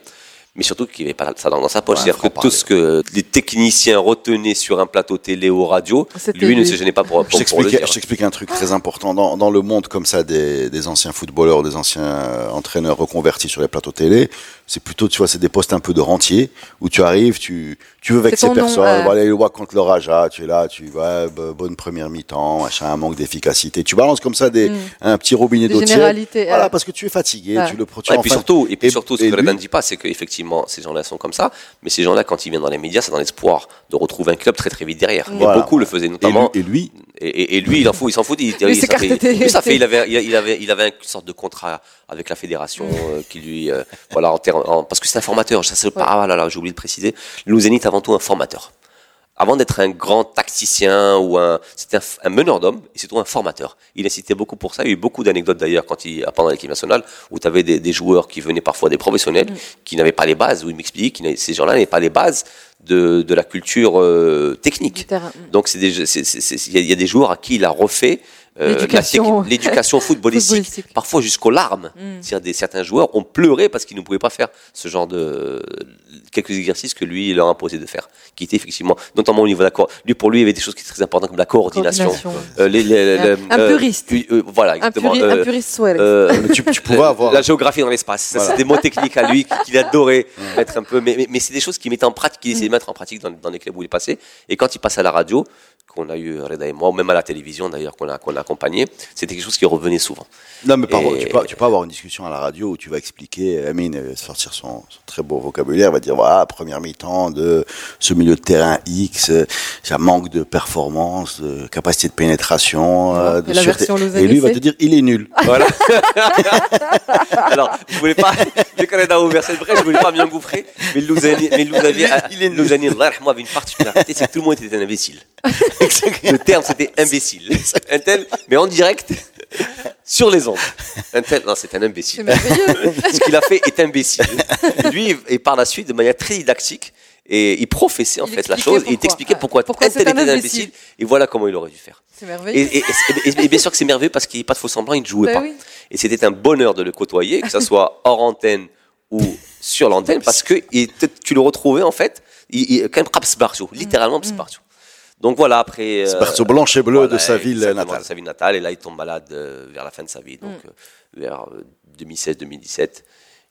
Speaker 4: mais surtout qui n'avait pas ça dans sa poche.
Speaker 2: Ouais,
Speaker 4: C'est-à-dire que tout ce que les techniciens retenaient sur un plateau télé ou radio, lui, ne se gênait pas pour,
Speaker 2: Je
Speaker 4: pour, pour le dire.
Speaker 2: je t'explique un truc très important. Dans, dans le monde comme ça des, des anciens footballeurs, des anciens euh, entraîneurs reconvertis sur les plateaux télé, c'est plutôt, tu vois, c'est des postes un peu de rentier où tu arrives, tu, tu veux vexer
Speaker 3: ton nom,
Speaker 2: personne.
Speaker 3: ouais.
Speaker 2: Voilà, il voit contre le Raja, tu es là, tu vois, b- bonne première mi-temps, machin, un manque d'efficacité. Tu balances comme ça des,
Speaker 3: Mm.
Speaker 2: un petit robinet d'eau Voilà,
Speaker 3: ouais.
Speaker 2: parce que tu es fatigué,
Speaker 3: Ouais.
Speaker 2: tu le
Speaker 4: Ouais, et puis surtout, et puis surtout, ce que
Speaker 2: lui-
Speaker 4: Reda ne dit pas, c'est qu'effectivement, ces gens-là sont comme ça, mais ces gens-là, quand ils viennent dans les médias, c'est dans l'espoir de retrouver un club très très vite derrière. Et
Speaker 2: Voilà.
Speaker 4: beaucoup le faisaient, notamment.
Speaker 2: et lui,
Speaker 4: Et, et- et lui, il en fout, il s'en fout. Il, ça fait,
Speaker 3: carté-
Speaker 4: lui, ça fait, il avait, il, avait, il avait une sorte de contrat avec la fédération euh, qui lui, euh, voilà, en ter- en- parce que c'est un formateur. Ça, c'est pas, ah là là, j'ai oublié de préciser. Le Zénith avant tout un formateur. Avant d'être un grand tacticien ou un, c'était un, meneur d'hommes et surtout un formateur. Il incitait beaucoup pour ça. Il y a eu beaucoup d'anecdotes d'ailleurs quand il, pendant l'équipe nationale où tu avais des, des joueurs qui venaient parfois des professionnels qui n'avaient pas les bases, où il m'expliquait que ces gens-là n'avaient pas les bases de, de la culture euh, technique.
Speaker 3: Mm.
Speaker 4: Donc il y, a- il y a des joueurs à qui il a refait
Speaker 3: L'éducation.
Speaker 4: technique- l'éducation *laughs* footballistique,
Speaker 3: Footballistique.
Speaker 4: parfois jusqu'aux larmes.
Speaker 3: Mm.
Speaker 4: C'est-à-dire des certains joueurs ont pleuré parce qu'ils ne pouvaient pas faire ce genre de quelques exercices que lui il leur imposait de faire, qui étaient effectivement, notamment au niveau de la lui pour lui il y avait des choses qui étaient très importantes comme la coordination,
Speaker 3: Coordination.
Speaker 4: Euh, les, les- les-
Speaker 3: Un
Speaker 4: euh,
Speaker 3: puriste.
Speaker 4: euh, euh, voilà,
Speaker 3: Un,
Speaker 4: exactement.
Speaker 3: puri-
Speaker 4: euh,
Speaker 3: un puriste
Speaker 4: euh, *laughs*
Speaker 2: tu, tu pourrais avoir.
Speaker 4: la géographie dans l'espace.
Speaker 2: Voilà.
Speaker 4: c'est des mots techniques à lui qu'il adorait mettre un peu. Mais, mais, mais c'est des choses qu'il mettait en pratique, qu'il essayait de mettre en pratique dans, dans les clubs où il passé. Et quand il passe à la radio, qu'on a eu Reda et moi, ou même à la télévision d'ailleurs, qu'on a, qu'on a accompagné, c'était quelque chose qui revenait souvent.
Speaker 2: Non, mais par-
Speaker 4: Et-
Speaker 2: tu, peux, tu peux avoir une discussion à la radio où tu vas expliquer, Amine euh, sortir son, son très beau vocabulaire, va dire voilà, première mi-temps de ce milieu de terrain X, euh, ça manque de performance, de capacité de pénétration, euh, de
Speaker 3: Et la version
Speaker 2: Et lui il va te dire il est nul. *laughs*
Speaker 4: Voilà. *laughs* Alors, je voulais pas, dès qu'on est ouvert cette brèche, je voulais pas m'y engouffrer, mais Louzani, mais Louzani,
Speaker 2: Il est nul.
Speaker 4: Louzani, avait une particularité, c'est que tout le monde était un imbécile. *laughs* Le terme, c'était imbécile. Un tel, mais en direct, sur les ondes. Un tel, non, c'est un imbécile. *laughs* Ce qu'il a fait est imbécile. Lui, et par la suite, de manière très didactique, et il professait en
Speaker 3: Il
Speaker 4: fait la chose, et il t'expliquait pourquoi,
Speaker 3: Pourquoi
Speaker 4: un tel était un
Speaker 3: imbécile.
Speaker 4: et voilà comment il aurait dû faire.
Speaker 3: C'est merveilleux.
Speaker 4: et- et- et- et bien sûr que c'est merveilleux parce qu'il n'y a pas de faux semblant, il ne jouait
Speaker 3: Bah
Speaker 4: pas.
Speaker 3: oui.
Speaker 4: Et c'était un bonheur de le côtoyer, que ce soit hors antenne ou sur l'antenne, *laughs* parce que il tu le retrouvais en fait, il, il, quand même littéralement Psbartio. Donc voilà, après. euh,
Speaker 2: Sbartio blanche et bleu
Speaker 4: voilà,
Speaker 2: de sa ville natale.
Speaker 4: de sa ville natale, et là il tombe malade euh, vers la fin de sa vie, donc euh, vers euh, 2016-2017.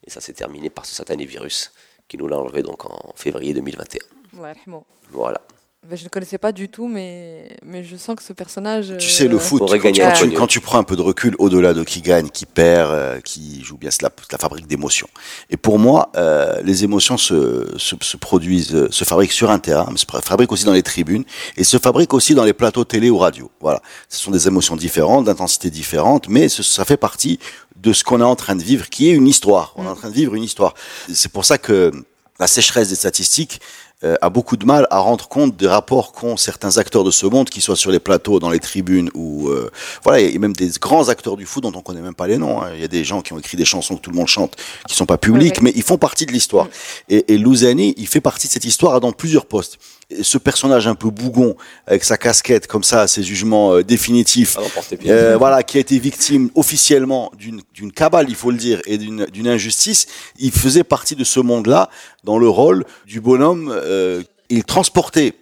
Speaker 4: Et ça s'est terminé par ce satané virus qui nous l'a enlevé donc en février 2021.
Speaker 3: Allah yarhamou.
Speaker 4: Voilà.
Speaker 3: Ben, je ne connaissais pas du tout, mais, mais je sens que ce personnage.
Speaker 2: Tu sais, le
Speaker 3: euh,
Speaker 2: foot, quand tu, quand tu-
Speaker 4: Antonio.
Speaker 2: quand tu prends un peu de recul, au-delà de qui gagne, qui perd, euh, qui joue bien, c'est la, c'est la fabrique d'émotions. Et pour moi, euh, les émotions se, se, se produisent, euh, se fabriquent sur un terrain, mais se fabriquent aussi dans les tribunes, et se fabriquent aussi dans les plateaux télé ou radio. Voilà. Ce sont des émotions différentes, d'intensités différentes, mais ce- ça fait partie de ce qu'on est en train de vivre, qui est une histoire. On est en train de vivre une histoire. C'est pour ça que la sécheresse des statistiques euh, a beaucoup de mal à rendre compte des rapports qu'ont certains acteurs de ce monde, qu'ils soient sur les plateaux, dans les tribunes ou euh, voilà, il y a même des grands acteurs du foot dont on connaît même pas les noms. hein. Il y a des gens qui ont écrit des chansons que tout le monde chante, qui sont pas publiques,
Speaker 3: Ouais.
Speaker 2: mais ils font partie de l'histoire. Et, et Louzani, il fait partie de cette histoire dans plusieurs postes. Ce personnage un peu bougon, avec sa casquette comme ça, ses jugements euh, définitifs,
Speaker 4: Ah
Speaker 2: euh, voilà, qui a été victime officiellement d'une d'une cabale, il faut le dire, et d'une d'une injustice, il faisait partie de ce monde-là dans le rôle du bonhomme. euh, il transportait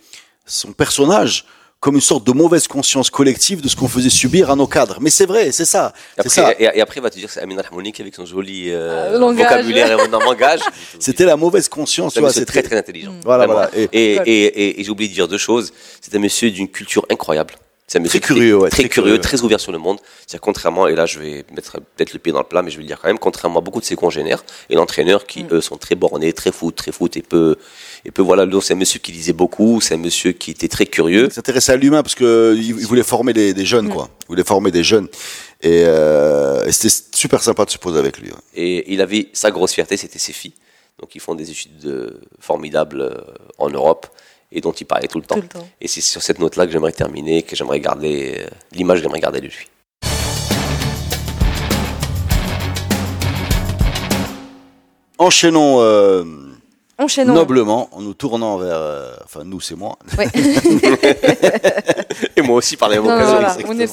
Speaker 2: son personnage comme une sorte de mauvaise conscience collective de ce qu'on faisait subir à nos cadres. Mais c'est vrai, c'est ça.
Speaker 4: Et après,
Speaker 2: ça.
Speaker 4: et, et après, il va te dire que c'est Amin Rahmouni avec son joli euh,
Speaker 3: Euh, langage.
Speaker 4: vocabulaire et un langage. *laughs*
Speaker 2: C'était la mauvaise conscience.
Speaker 4: C'est très très intelligent.
Speaker 2: Voilà,
Speaker 4: Vraiment.
Speaker 2: voilà. Et-
Speaker 4: Et, et, et, et j'ai oublié de dire deux choses. C'est un monsieur d'une culture incroyable. C'est un monsieur
Speaker 2: Très curieux, ouais,
Speaker 4: très,
Speaker 2: très
Speaker 4: curieux,
Speaker 2: curieux.
Speaker 4: très ouvert sur le monde. C'est contrairement, et là je vais mettre peut-être le pied dans le plat, mais je vais le dire quand même, contrairement à beaucoup de ses congénères et l'entraîneur qui eux sont très bornés, très foot, très foot et peu, et peu voilà. Donc c'est un monsieur qui lisait beaucoup, c'est un monsieur qui était très curieux.
Speaker 2: Il s'intéressait à l'humain parce que il il voulait former des, des jeunes, quoi. Il voulait former des jeunes. Et, euh, et c'était super sympa de se poser avec lui. ouais.
Speaker 4: Et il avait sa grosse fierté, c'était ses filles. Donc ils font des études euh, formidables euh, en Europe et dont il parlait tout le temps.
Speaker 3: Tout le temps.
Speaker 4: Et c'est sur cette note-là que j'aimerais terminer, que j'aimerais garder euh, l'image que j'aimerais garder de lui.
Speaker 2: Enchaînons euh,
Speaker 3: Enchaînons.
Speaker 2: noblement en nous tournant vers. euh, enfin, nous, c'est moi.
Speaker 3: Ouais. *laughs*
Speaker 4: Et moi aussi par
Speaker 3: non,
Speaker 4: occasion.
Speaker 3: voilà,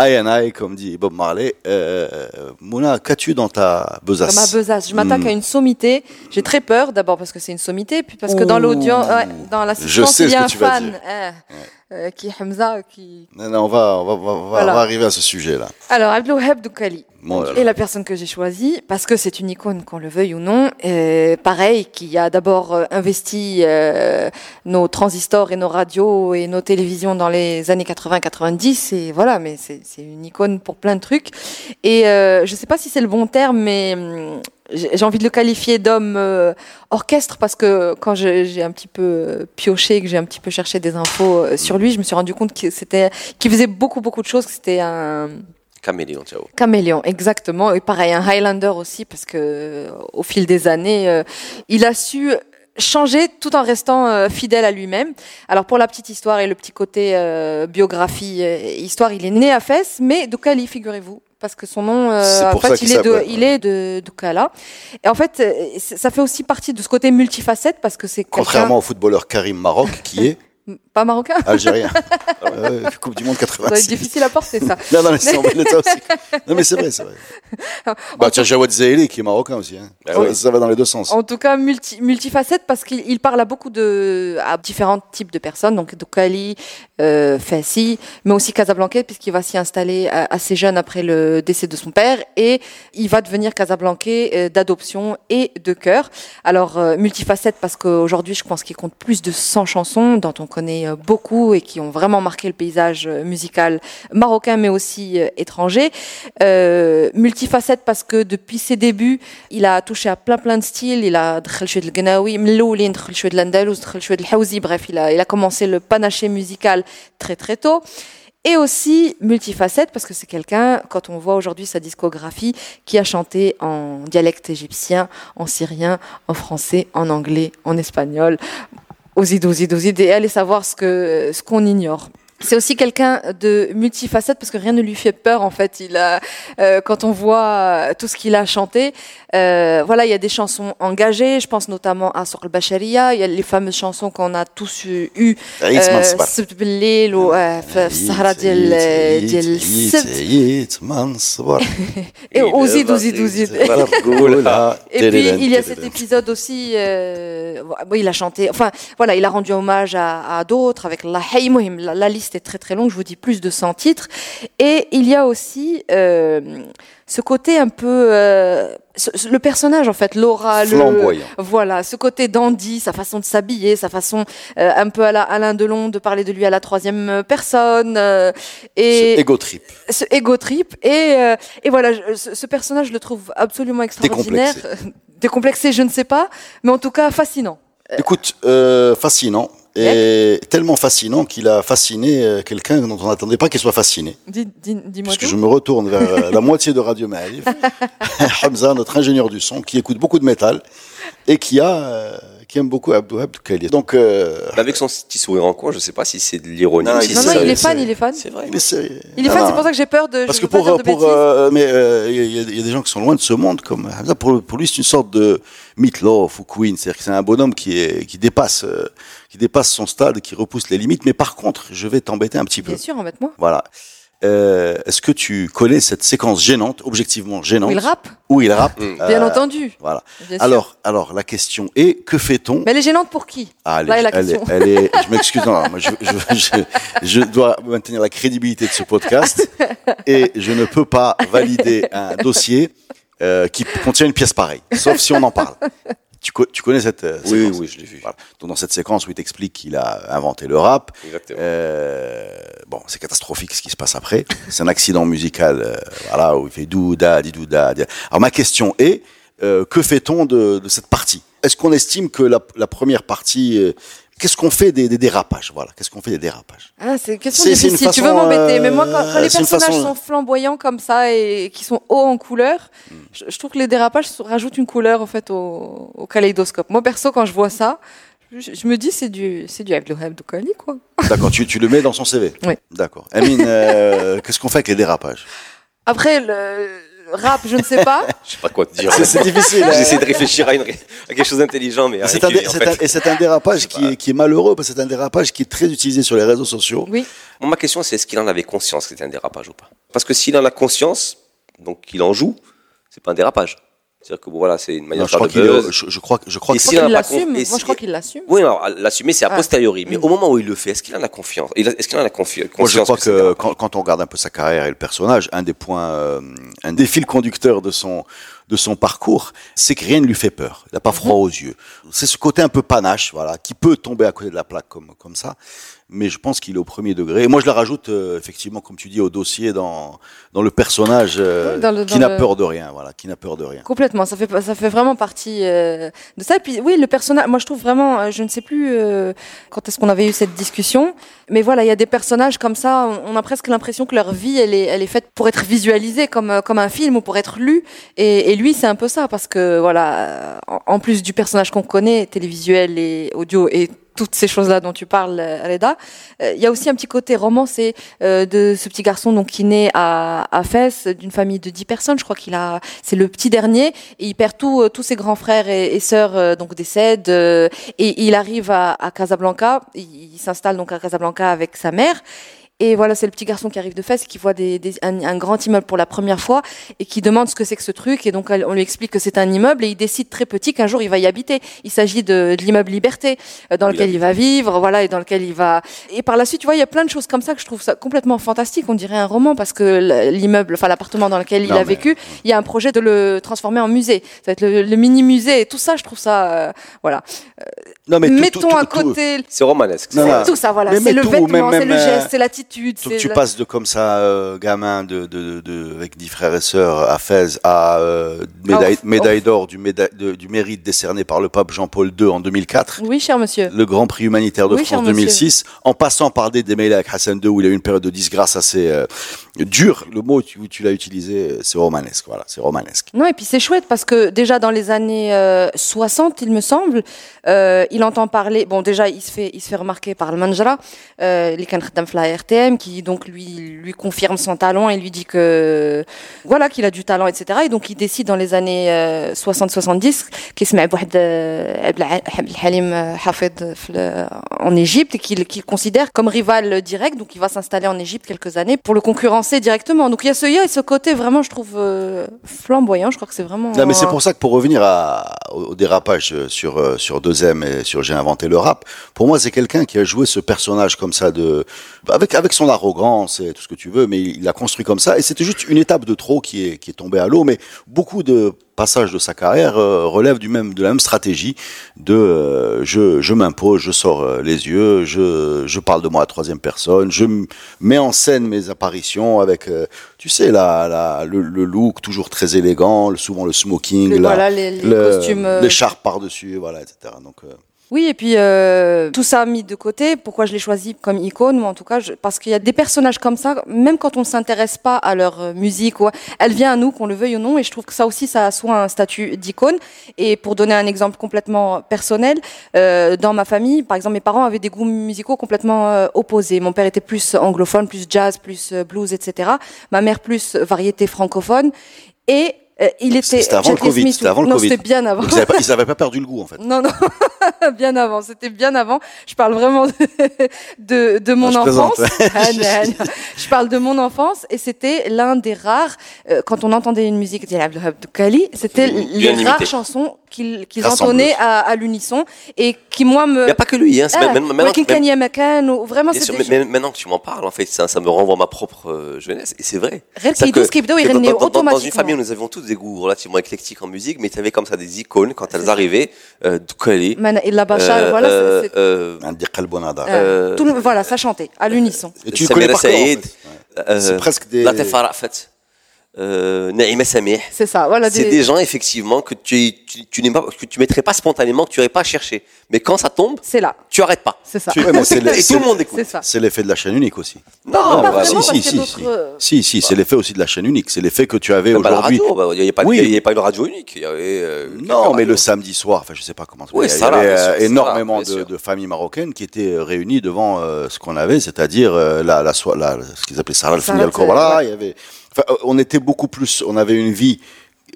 Speaker 2: I and I, comme dit Bob Marley. Euh, Mouna, qu'as-tu dans ta besace
Speaker 3: Dans ma besace. Je m'attaque
Speaker 2: Hmm.
Speaker 3: à une sommité. J'ai très peur, d'abord parce que c'est une sommité, puis parce que dans l'audience, ouais, dans l'assistance, il y
Speaker 2: ce
Speaker 3: a
Speaker 2: que
Speaker 3: un fan
Speaker 2: dire.
Speaker 3: hein, euh, qui est Hamza. Qui...
Speaker 2: Non, non, on va, on va, on va, on va-
Speaker 3: Voilà.
Speaker 2: on va arriver à ce sujet-là.
Speaker 3: Alors, Abdelwahab Doukali. Et la personne que j'ai choisie, parce que c'est une icône, qu'on le veuille ou non, euh, pareil, qui a d'abord euh, investi euh, nos transistors et nos radios et nos télévisions dans les années 80-90, et voilà, mais c'est c'est une icône pour plein de trucs. Et euh, je sais pas si c'est le bon terme, mais hum, j'ai envie de le qualifier d'homme euh, orchestre, parce que quand j'ai un petit peu euh, pioché, que j'ai un petit peu cherché des infos euh, sur lui, je me suis rendu compte que c'était, qu'il faisait beaucoup, beaucoup de choses, que c'était un
Speaker 4: Caméléon, ciao.
Speaker 3: Caméléon, exactement. Et pareil, un Highlander aussi, parce que euh, au fil des années, euh, il a su changer tout en restant euh, fidèle à lui-même. Alors pour la petite histoire et le petit côté euh, biographie, histoire, il est né à Fès, mais Doukali, figurez-vous. Parce que son nom, euh, en fait, il, est de, il est de Doukala. Et en fait, euh, ça fait aussi partie de ce côté multifacette parce que c'est
Speaker 2: Contrairement au footballeur Karim Maroc, qui est. *laughs*
Speaker 3: Pas marocain?
Speaker 2: Algérien. *laughs* Euh, coupe du Monde
Speaker 3: Ça va être
Speaker 2: 86.
Speaker 3: difficile à porter, ça.
Speaker 2: Non, non, mais c'est embêtant, ça aussi. Non, mais c'est vrai, c'est vrai. *laughs* Bah, tiens, Jawad Zaheli, qui est marocain aussi. Hein.
Speaker 4: Ah
Speaker 2: ça,
Speaker 4: oui.
Speaker 2: ça va dans les deux sens.
Speaker 3: En tout cas, multi, multifacette parce qu'il il parle à beaucoup de, à différents types de personnes, donc Doukali, euh, Fassi, mais aussi Casablanca puisqu'il va s'y installer euh, assez jeune après le décès de son père et il va devenir Casablanca euh, d'adoption et de cœur. Alors euh, multifacette parce qu'aujourd'hui, je pense qu'il compte plus de 100 chansons dont on connaît euh, beaucoup et qui ont vraiment marqué le paysage euh, musical marocain, mais aussi euh, étranger. Multifacette parce que depuis ses débuts, il a touché à plein plein de styles. Il a de de l'Andalous, de bref, a, il a commencé le panaché musical très très tôt et aussi multifacette parce que c'est quelqu'un, quand on voit aujourd'hui sa discographie, qui a chanté en dialecte égyptien, en syrien, en français, en anglais, en espagnol. Ouzid, ouzid, ouzid, et allez savoir ce que ce qu'on ignore. C'est aussi quelqu'un de multifacette parce que rien ne lui fait peur en fait. Il a, euh, quand on voit euh, tout ce qu'il a chanté, euh, voilà, il y a des chansons engagées. Je pense notamment à Sorl Bacharia. Il y a les fameuses chansons qu'on a tous
Speaker 2: eues. Euh, euh, *laughs*
Speaker 3: Et puis il y a cet épisode aussi. Euh, il a chanté. Enfin voilà, il a rendu hommage à, à d'autres avec la Haymohim, la liste liste est très très longue, je vous dis plus de 100 titres. Et il y a aussi euh, ce côté un peu, euh, ce- le personnage en fait, Laura, le, voilà, ce côté dandy, sa façon de s'habiller, sa façon euh, un peu à la Alain Delon de parler de lui à la troisième personne. et
Speaker 2: Ce ego trip.
Speaker 3: ce ego trip et et voilà je- ce, ce personnage je le trouve absolument extraordinaire décomplexé *laughs* je ne sais pas mais en tout cas fascinant
Speaker 2: Écoute, fascinant. Et tellement fascinant qu'il a fasciné euh, quelqu'un dont on n'attendait pas qu'il soit fasciné.
Speaker 3: dis, dis, dis-moi
Speaker 2: Puisque
Speaker 3: tout
Speaker 2: je me retourne vers euh, la moitié de Radio Maarif, *laughs* *laughs* Hamza, notre ingénieur du son, qui écoute beaucoup de métal et qui a, euh, qui aime beaucoup Abdou Abdoukali. Donc, euh,
Speaker 4: Avec son petit sourire en coin, je sais pas si c'est de l'ironie.
Speaker 2: Non,
Speaker 4: si
Speaker 3: non
Speaker 4: c'est
Speaker 3: non il est fan il est fan
Speaker 4: C'est vrai.
Speaker 2: il est sérieux.
Speaker 3: il est
Speaker 2: Non,
Speaker 3: fan
Speaker 2: non.
Speaker 3: c'est pour ça que j'ai peur de
Speaker 2: Parce
Speaker 3: je
Speaker 2: que
Speaker 3: pas
Speaker 2: pour,
Speaker 3: dire de
Speaker 2: pour, euh, mais euh, il y, a- il y a des gens qui sont loin de ce monde comme Hamza. Pour, pour lui, c'est une sorte de Meatloaf ou Queen. C'est-à-dire que c'est un bonhomme qui est, qui dépasse, euh, qui dépasse son stade, qui repousse les limites. Mais par contre, je vais t'embêter un petit peu.
Speaker 3: bien sûr embête-moi
Speaker 2: Voilà. Euh, Est-ce que tu connais cette séquence gênante, objectivement gênante,
Speaker 3: où il rappe
Speaker 2: où il rappe
Speaker 4: Mm.
Speaker 3: bien
Speaker 2: Euh,
Speaker 3: entendu
Speaker 2: Voilà.
Speaker 3: bien.
Speaker 2: Alors, alors la question est que fait-on?
Speaker 3: Mais elle est gênante pour qui?
Speaker 2: Ah, elle
Speaker 3: là est la
Speaker 2: elle
Speaker 3: question.
Speaker 2: elle est- je m'excuse, non, non, moi, je, je, je, je dois maintenir la crédibilité de ce podcast et je ne peux pas valider un dossier euh, qui contient une pièce pareille, sauf si on en parle. Tu, co- tu connais cette euh,
Speaker 4: Oui,
Speaker 2: séquence
Speaker 4: oui, je l'ai vu.
Speaker 2: Voilà. Donc, dans cette séquence où il t'explique qu'il a inventé le rap,
Speaker 4: Exactement.
Speaker 2: euh, bon, c'est catastrophique ce qui se passe après. *laughs* C'est un accident musical, euh, voilà, où il fait douda, di douda. di- Alors ma question est, euh, que fait-on de, de cette partie? Est-ce qu'on estime que la, la première partie, euh, qu'est-ce qu'on fait des, des dérapages Voilà, qu'est-ce qu'on fait des dérapages?
Speaker 3: Ah, c'est une question
Speaker 2: C'est- c'est une
Speaker 3: difficile. tu veux
Speaker 2: façon,
Speaker 3: m'embêter,
Speaker 2: euh,
Speaker 3: mais moi, quand, quand les personnages
Speaker 2: façon-
Speaker 3: sont flamboyants comme ça et qui sont hauts en couleur,
Speaker 2: Hmm.
Speaker 3: je, je trouve que les dérapages rajoutent une couleur en fait au, au kaléidoscope. Moi, perso, quand je vois ça, je, je me dis c'est du c'est du Abdelhab Doukali, quoi. *laughs*
Speaker 2: D'accord, tu, tu le mets dans son CV
Speaker 3: Oui.
Speaker 2: D'accord. Amine, euh, qu'est-ce qu'on fait avec les dérapages?
Speaker 3: Après, le rap, je ne sais pas. *laughs*
Speaker 4: Je sais pas quoi te dire.
Speaker 2: C'est c'est difficile. *laughs* hein.
Speaker 4: J'essaie de réfléchir à, une, à quelque chose d'intelligent, mais
Speaker 2: C'est
Speaker 4: qui
Speaker 2: un, dé- et c'est un dérapage qui est, qui est malheureux parce que c'est un dérapage qui est très utilisé sur les réseaux sociaux.
Speaker 3: Oui.
Speaker 4: Bon, ma question, c'est est-ce qu'il en avait conscience que c'était un dérapage ou pas? Parce que s'il en a conscience, donc qu'il en joue, c'est pas un dérapage. C'est-à-dire que bon, voilà, c'est une manière
Speaker 2: Non,
Speaker 4: de
Speaker 2: je
Speaker 4: faire
Speaker 2: crois
Speaker 4: de
Speaker 2: qu'il est-
Speaker 4: buzz.
Speaker 2: je, je crois, je crois
Speaker 4: Et
Speaker 3: qu'il l'assume. Moi, je crois qu'il l'assume.
Speaker 4: Oui, alors l'assumer, c'est a
Speaker 3: Ah.
Speaker 4: posteriori. Mais
Speaker 3: Mm.
Speaker 4: au moment où il le fait, est-ce qu'il en a confiance? Est-ce qu'il en a confi- conscience
Speaker 2: Moi, je crois que quand, quand on regarde un peu sa carrière et le personnage, un des points, euh, un des fils conducteurs de son de son parcours, c'est que rien ne lui fait peur. Il n'a pas froid aux yeux. C'est ce côté un peu panache, voilà, qui peut tomber à côté de la plaque comme comme ça. Mais je pense qu'il est au premier degré. Et moi, je la rajoute euh, effectivement, comme tu dis, au dossier dans dans le personnage euh,
Speaker 3: Oui, dans le-
Speaker 2: qui n'a
Speaker 3: le-
Speaker 2: peur de rien, voilà, qui n'a peur de rien.
Speaker 3: Complètement, ça fait ça fait vraiment partie euh, de ça. Et puis oui, le personnage, moi je trouve vraiment, euh, je ne sais plus euh, quand est-ce qu'on avait eu cette discussion, mais voilà, il y a des personnages comme ça, on a presque l'impression que leur vie, elle est, elle est faite pour être visualisée comme euh, comme un film ou pour être lu. Et, et lui, c'est un peu ça parce que voilà, en, en plus du personnage qu'on connaît, télévisuel et audio et toutes ces choses-là dont tu parles, euh, Reda. Euh, Il y a aussi un petit côté romancé euh, de ce petit garçon donc qui naît à, à Fès, d'une famille de 10 personnes. Je crois qu'il a, c'est le petit dernier, et il perd tout, euh, tous ses grands frères et, et sœurs donc décèdent, et il arrive à, à Casablanca. Il, il s'installe donc à Casablanca avec sa mère. Et voilà, c'est le petit garçon qui arrive de Fès, qui voit des, des- un, un grand immeuble pour la première fois et qui demande ce que c'est que ce truc. Et donc, on lui explique que c'est un immeuble et il décide très petit qu'un jour il va y habiter. Il s'agit de, de l'immeuble Liberté, euh, dans lequel il va vivre, voilà, et dans lequel il va. Et par la suite, tu vois, il y a plein de choses comme ça que je trouve ça complètement fantastique. On dirait un roman parce que l'immeuble, enfin l'appartement dans lequel il a
Speaker 2: mais-
Speaker 3: vécu, il y a un projet de le transformer en musée. Ça va être le, le mini musée et tout ça, je trouve ça, euh, voilà.
Speaker 2: Non, mais tout-
Speaker 3: Mettons
Speaker 2: tout- tout-
Speaker 3: à
Speaker 2: tout-
Speaker 3: côté
Speaker 4: C'est romanesque. C'est-
Speaker 3: tout ça, voilà. C'est le
Speaker 2: tout,
Speaker 3: vêtement, c'est le
Speaker 2: même,
Speaker 3: geste,
Speaker 2: euh,
Speaker 3: c'est l'attitude.
Speaker 2: Tu
Speaker 3: la-
Speaker 2: passes de comme ça, euh, gamin de, de, de, avec dix frères et sœurs à Fès à euh, médaille,
Speaker 3: Ah,
Speaker 2: d'or du, méda- de- du mérite décerné par le pape Jean-Paul II en 2004.
Speaker 3: Oui, cher monsieur.
Speaker 2: Le Grand Prix humanitaire de
Speaker 3: Oui,
Speaker 2: France
Speaker 3: monsieur.
Speaker 2: 2006, en passant par des démêlés avec Hassan II où il a eu une période de disgrâce assez euh, dure. Le mot tu, tu l'as utilisé, c'est romanesque. Voilà, c'est romanesque.
Speaker 3: Non, et puis c'est chouette parce que déjà dans les années euh, 60, il me semble, euh, il entend parler. Bon, déjà, il se fait, il se fait remarquer par le Manjara, euh, RTM, qui donc lui, lui confirme son talent et lui dit que voilà qu'il a du talent, etc. Et donc il décide dans les années euh, 60-70 qu'il se met Halim euh, Hafed euh, en Égypte et qu'il considère comme rival direct. Donc il va s'installer en Égypte quelques années pour le directement. Donc il y a ce, y a ce côté vraiment, je trouve, euh, flamboyant. Je crois que c'est vraiment.
Speaker 2: Non, mais c'est pour ça que pour revenir à, au, au dérapage euh, sur euh, sur 2M et sur J'ai inventé le rap, pour moi c'est quelqu'un qui a joué ce personnage comme ça de avec avec son arrogance et tout ce que tu veux, mais il l'a construit comme ça et c'était juste une étape de trop qui est qui est tombée à l'eau, mais beaucoup de passages de sa carrière euh, relèvent du même de la même stratégie de euh, je je m'impose, je sors euh, les yeux, je je parle de moi à troisième personne, je mets en scène mes apparitions avec tu sais la, la le, le look toujours très élégant, le- souvent le smoking,
Speaker 3: Le-
Speaker 2: la-
Speaker 3: voilà, les- les
Speaker 2: le-
Speaker 3: costumes, euh,
Speaker 2: l'écharpe par dessus, voilà, etc. Donc euh,
Speaker 3: Oui, et puis euh, tout ça mis de côté, pourquoi je l'ai choisi comme icône, ou en tout cas, je- parce qu'il y a des personnages comme ça, même quand on s'intéresse pas à leur euh, musique, elle vient à nous, qu'on le veuille ou non, et je trouve que ça aussi, ça a soit un statut d'icône. Et pour donner un exemple complètement personnel, euh, dans ma famille, par exemple, mes parents avaient des goûts musicaux complètement euh, opposés. Mon père était plus anglophone, plus jazz, plus euh, blues, etc. Ma mère plus variété francophone. Et il était...
Speaker 2: C'était avant le Covid, c'était avant le
Speaker 3: non,
Speaker 2: Covid.
Speaker 3: c'était bien avant.
Speaker 2: ils, avaient pas, ils avaient pas perdu le goût en fait.
Speaker 3: Non, non, *laughs* bien avant. C'était bien avant. Je parle vraiment de, de, de mon
Speaker 2: je
Speaker 3: enfance. Ah, non, je parle de mon enfance et c'était l'un des rares, euh, quand on entendait une musique de Abdelhab Doukali, c'était les
Speaker 4: imité.
Speaker 3: rares chansons qu'ils entonnaient à, à l'unisson et qui, moi, me.
Speaker 4: Il n'y a pas que lui, hein.
Speaker 3: Ah,
Speaker 4: même, même, maintenant, même,
Speaker 3: ou, vraiment,
Speaker 4: sûr, mais, maintenant que tu m'en parles, en fait, ça, ça, me renvoie à ma propre euh, jeunesse et c'est vrai.
Speaker 3: Ça
Speaker 4: que, que dans, dans, dans, dans, une famille, nous avions tous des goûts relativement éclectiques en musique, mais tu avais comme ça des icônes quand elles arrivaient, euh, Doukali.
Speaker 3: voilà. Voilà, ça chantait à l'unisson.
Speaker 2: Et tu connais par cœur. C'est
Speaker 4: euh,
Speaker 2: presque des.
Speaker 4: La Tefarafet euh, Naïma Samih.
Speaker 3: C'est ça, voilà.
Speaker 4: C'est des gens effectivement que tu, tu, tu pas, que tu mettrais pas spontanément, que tu n'aurais pas cherché. Mais quand ça tombe,
Speaker 3: C'est là,
Speaker 4: tu arrêtes pas.
Speaker 3: c'est ça.
Speaker 2: Tu- ouais, mais c'est le-
Speaker 4: Et tout le monde écoute.
Speaker 3: C'est ça.
Speaker 2: L'effet de la chaîne unique aussi.
Speaker 4: Non,
Speaker 3: pas
Speaker 4: bah,
Speaker 3: vraiment,
Speaker 2: si, si, si, si.
Speaker 3: euh,
Speaker 2: Si, si, c'est l'effet aussi de la chaîne unique. C'est l'effet que tu avais aujourd'hui.
Speaker 4: radio, bah, il n'y avait, pas de-
Speaker 2: Oui.
Speaker 4: il y avait pas une radio unique. Il y avait, euh,
Speaker 2: Non, mais le samedi soir, enfin, je sais pas comment.
Speaker 4: Oui,
Speaker 2: il y
Speaker 4: ça
Speaker 2: avait euh,
Speaker 4: ça
Speaker 2: énormément de, familles marocaines qui étaient réunies devant ce qu'on avait, c'est-à-dire la, la, ce qu'ils appelaient Sarah
Speaker 3: Salat,
Speaker 2: al Kobra.
Speaker 3: ouais.
Speaker 2: Il y avait, enfin, euh, on était beaucoup plus, on avait une vie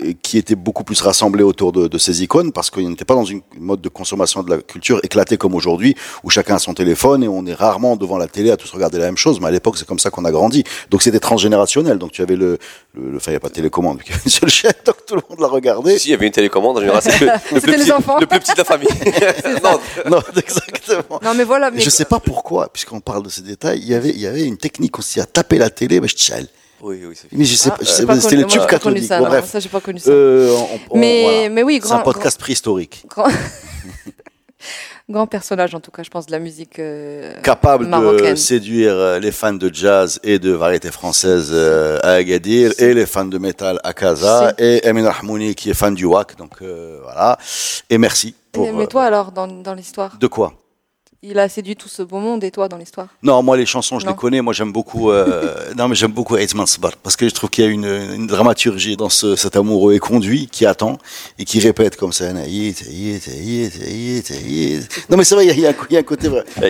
Speaker 2: euh, qui était beaucoup plus rassemblée autour de, de ces icônes parce qu'on n'était pas dans une mode de consommation de la culture éclatée comme aujourd'hui où chacun a son téléphone et on est rarement devant la télé à tous regarder la même chose mais à l'époque c'est comme ça qu'on a grandi donc c'était transgénérationnel donc tu avais le, le, le- enfin il n'y a pas de télécommande *laughs* il y avait une seule chaîne donc tout le monde la regardait
Speaker 4: Si, il y avait une télécommande, en général, c'est *laughs* le, plus
Speaker 3: les
Speaker 4: petit,
Speaker 3: enfants.
Speaker 4: le plus petit de la famille. *laughs* non,
Speaker 2: non exactement
Speaker 3: Non, mais voilà. Mais
Speaker 2: je sais pas pourquoi, puisqu'on parle de ces détails, il y avait, il y avait une technique aussi à taper la télé, mais je.
Speaker 4: Oui, oui, c'est
Speaker 2: Mais je sais
Speaker 3: Ah,
Speaker 2: pas,
Speaker 3: pas,
Speaker 2: c'était
Speaker 3: j'ai
Speaker 2: tubes
Speaker 3: pas connu ça,
Speaker 2: Bon,
Speaker 3: non,
Speaker 2: bref.
Speaker 3: ça, j'ai pas connu ça.
Speaker 2: Euh, on- on-
Speaker 3: Mais-
Speaker 2: voilà.
Speaker 3: mais oui,
Speaker 2: c'est un
Speaker 3: grand-
Speaker 2: podcast préhistorique. *laughs*
Speaker 3: grand, grand personnage en tout cas, je pense de la musique. euh,
Speaker 2: Capable de
Speaker 3: marocaine.
Speaker 2: séduire euh, les fans de jazz et de variété française euh, à Agadir et les fans de métal à Casa et Emin Rahmouni qui est fan du WAC. Donc euh, voilà. Et merci. Pour,
Speaker 3: Et- mais
Speaker 2: euh,
Speaker 3: toi alors dans, dans l'histoire,
Speaker 2: de quoi?
Speaker 3: Il a séduit tout ce beau monde et toi dans l'histoire
Speaker 2: Non, moi les chansons, je
Speaker 3: Non.
Speaker 2: les connais. Moi j'aime beaucoup. euh, *laughs* non, mais j'aime beaucoup Eitzman Sbar parce que je trouve qu'il y a une, une dramaturgie dans ce, cet amoureux éconduit qui attend et qui répète comme ça. Non, mais c'est vrai, il y a- y, un co- il y a un côté vrai. C'est-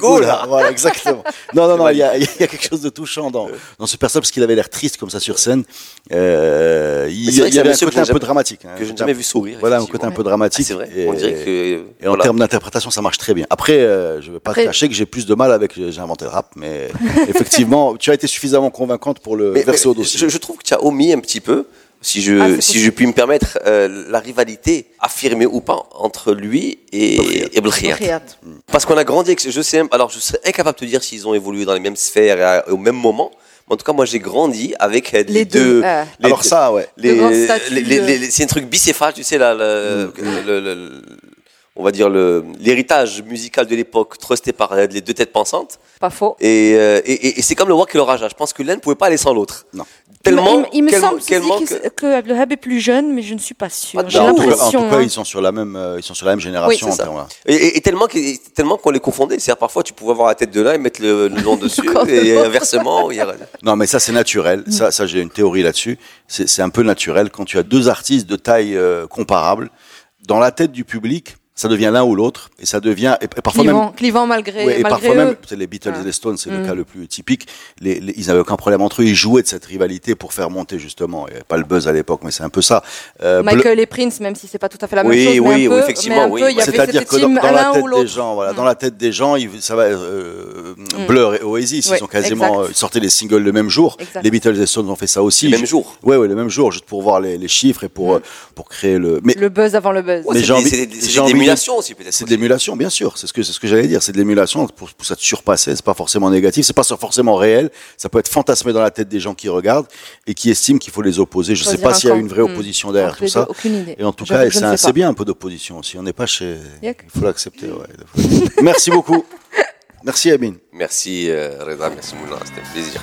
Speaker 4: Cool.
Speaker 2: Voilà, exactement. Non, non, non, il y a, il y a quelque chose de touchant dans, dans ce personnage parce qu'il avait l'air triste comme ça sur scène. Euh, il, y avait un côté un peu dramatique. hein.
Speaker 4: Que je n'ai jamais vu sourire.
Speaker 2: Voilà, un côté un peu
Speaker 4: Ah,
Speaker 2: dramatique.
Speaker 4: c'est vrai.
Speaker 2: Et-
Speaker 4: On dirait que.
Speaker 2: Et en
Speaker 4: voilà.
Speaker 2: termes d'interprétation, ça marche très bien. Après, euh, je ne vais pas
Speaker 3: Après-
Speaker 2: te cacher que j'ai plus de mal avec. J'ai inventé le rap, mais *laughs* effectivement, tu as été suffisamment convaincante pour le
Speaker 4: Mais-
Speaker 2: verser
Speaker 4: mais
Speaker 2: au dossier.
Speaker 4: Je, je trouve que tu as omis un petit peu, si je,
Speaker 3: Ah,
Speaker 4: si je puis me permettre, euh, la rivalité, affirmée ou pas, entre lui et, et.
Speaker 3: Riyad.
Speaker 4: Parce qu'on a grandi avec, je sais, alors je serais incapable de te dire s'ils ont évolué dans les mêmes sphères et à- au même moment. Mais en tout cas, moi, j'ai grandi avec euh, les,
Speaker 3: Les deux, ah.
Speaker 4: les
Speaker 2: Alors
Speaker 4: deux-
Speaker 2: ça, ouais.
Speaker 4: les, les- les-
Speaker 3: de-
Speaker 4: les- c'est un truc bicéphale, tu sais, là, le, le- le- le- on va dire le- l'héritage musical de l'époque, trusté par les deux têtes pensantes.
Speaker 3: Pas faux.
Speaker 4: Et, euh, et, et- et c'est comme le Wak et le Raja. Je pense que l'un ne pouvait pas aller sans l'autre.
Speaker 2: Non.
Speaker 4: Tellement,
Speaker 3: il, me- il me semble
Speaker 4: que-
Speaker 3: que, que Abdelhab est plus jeune, mais je ne suis pas sûre.
Speaker 4: Ah,
Speaker 3: J'ai
Speaker 4: non,
Speaker 2: en tout cas,
Speaker 3: l'impression. hein.
Speaker 2: ils sont sur la même, euh, ils sont sur la même génération.
Speaker 3: Oui,
Speaker 4: ça.
Speaker 2: là.
Speaker 4: Et, tellement, tellement qu'on les confondait. C'est-à-dire parfois tu pouvais avoir la tête de l'un et mettre le, le nom dessus *laughs* et inversement. il y a-
Speaker 2: Non, mais ça, c'est naturel.
Speaker 3: Mm.
Speaker 2: Ça, ça j'ai une théorie là-dessus. C'est c'est un peu naturel quand tu as deux artistes de taille euh, comparable. Dans la tête du public, ça devient l'un ou l'autre, et ça devient et, parfois même
Speaker 3: Clivant, clivant malgré,
Speaker 2: Ouais, et
Speaker 3: malgré
Speaker 2: parfois
Speaker 3: eux.
Speaker 2: même, c'est les Beatles
Speaker 3: Ah.
Speaker 2: et les Stones, c'est le
Speaker 3: Mm.
Speaker 2: cas le plus typique. Les, les- ils n'avaient aucun problème entre eux. Ils jouaient de cette rivalité pour faire monter justement. Il n'y avait pas le buzz à l'époque, mais c'est un peu ça. Euh, Bleu-
Speaker 3: Michael et Prince, même si c'est pas tout à fait la même
Speaker 4: Oui,
Speaker 3: chose, mais
Speaker 4: oui,
Speaker 3: un
Speaker 4: oui,
Speaker 3: peu,
Speaker 4: effectivement,
Speaker 3: mais un
Speaker 4: oui.
Speaker 3: peu,
Speaker 2: C'est-à-dire que dans, la tête des gens, voilà,
Speaker 3: Mm.
Speaker 2: dans la tête des gens, ils, ça va. Euh, Blur et Oasis,
Speaker 3: Ouais,
Speaker 2: ils ont quasiment euh, sortaient les singles le même jour.
Speaker 3: Exact.
Speaker 2: Les Beatles et les Stones ont fait ça aussi.
Speaker 4: Le même jour.
Speaker 2: Ouais, ouais, le même jour, juste pour voir les, les chiffres et pour
Speaker 3: Mm.
Speaker 2: euh, pour créer le. Mais
Speaker 3: Le buzz avant le buzz.
Speaker 2: Mais j'ai envie-
Speaker 4: c'est de l'émulation aussi peut-être.
Speaker 2: C'est de l'émulation, bien sûr. C'est ce que c'est ce que j'allais dire. C'est de l'émulation pour, pour ça te surpasser. C'est pas forcément négatif. C'est pas forcément réel. Ça peut être fantasmé dans la tête des gens qui regardent et qui estiment qu'il faut les opposer. Je sais pas s'il y a une vraie
Speaker 3: Hmm.
Speaker 2: opposition derrière tout ça.
Speaker 3: deux, Aucune idée.
Speaker 2: Et en tout cas, c'est bien un peu d'opposition aussi. On n'est pas chez. Il faut l'accepter. Merci beaucoup. *laughs* Merci Amine.
Speaker 4: Merci euh, Reda, merci Mouna, c'était un plaisir.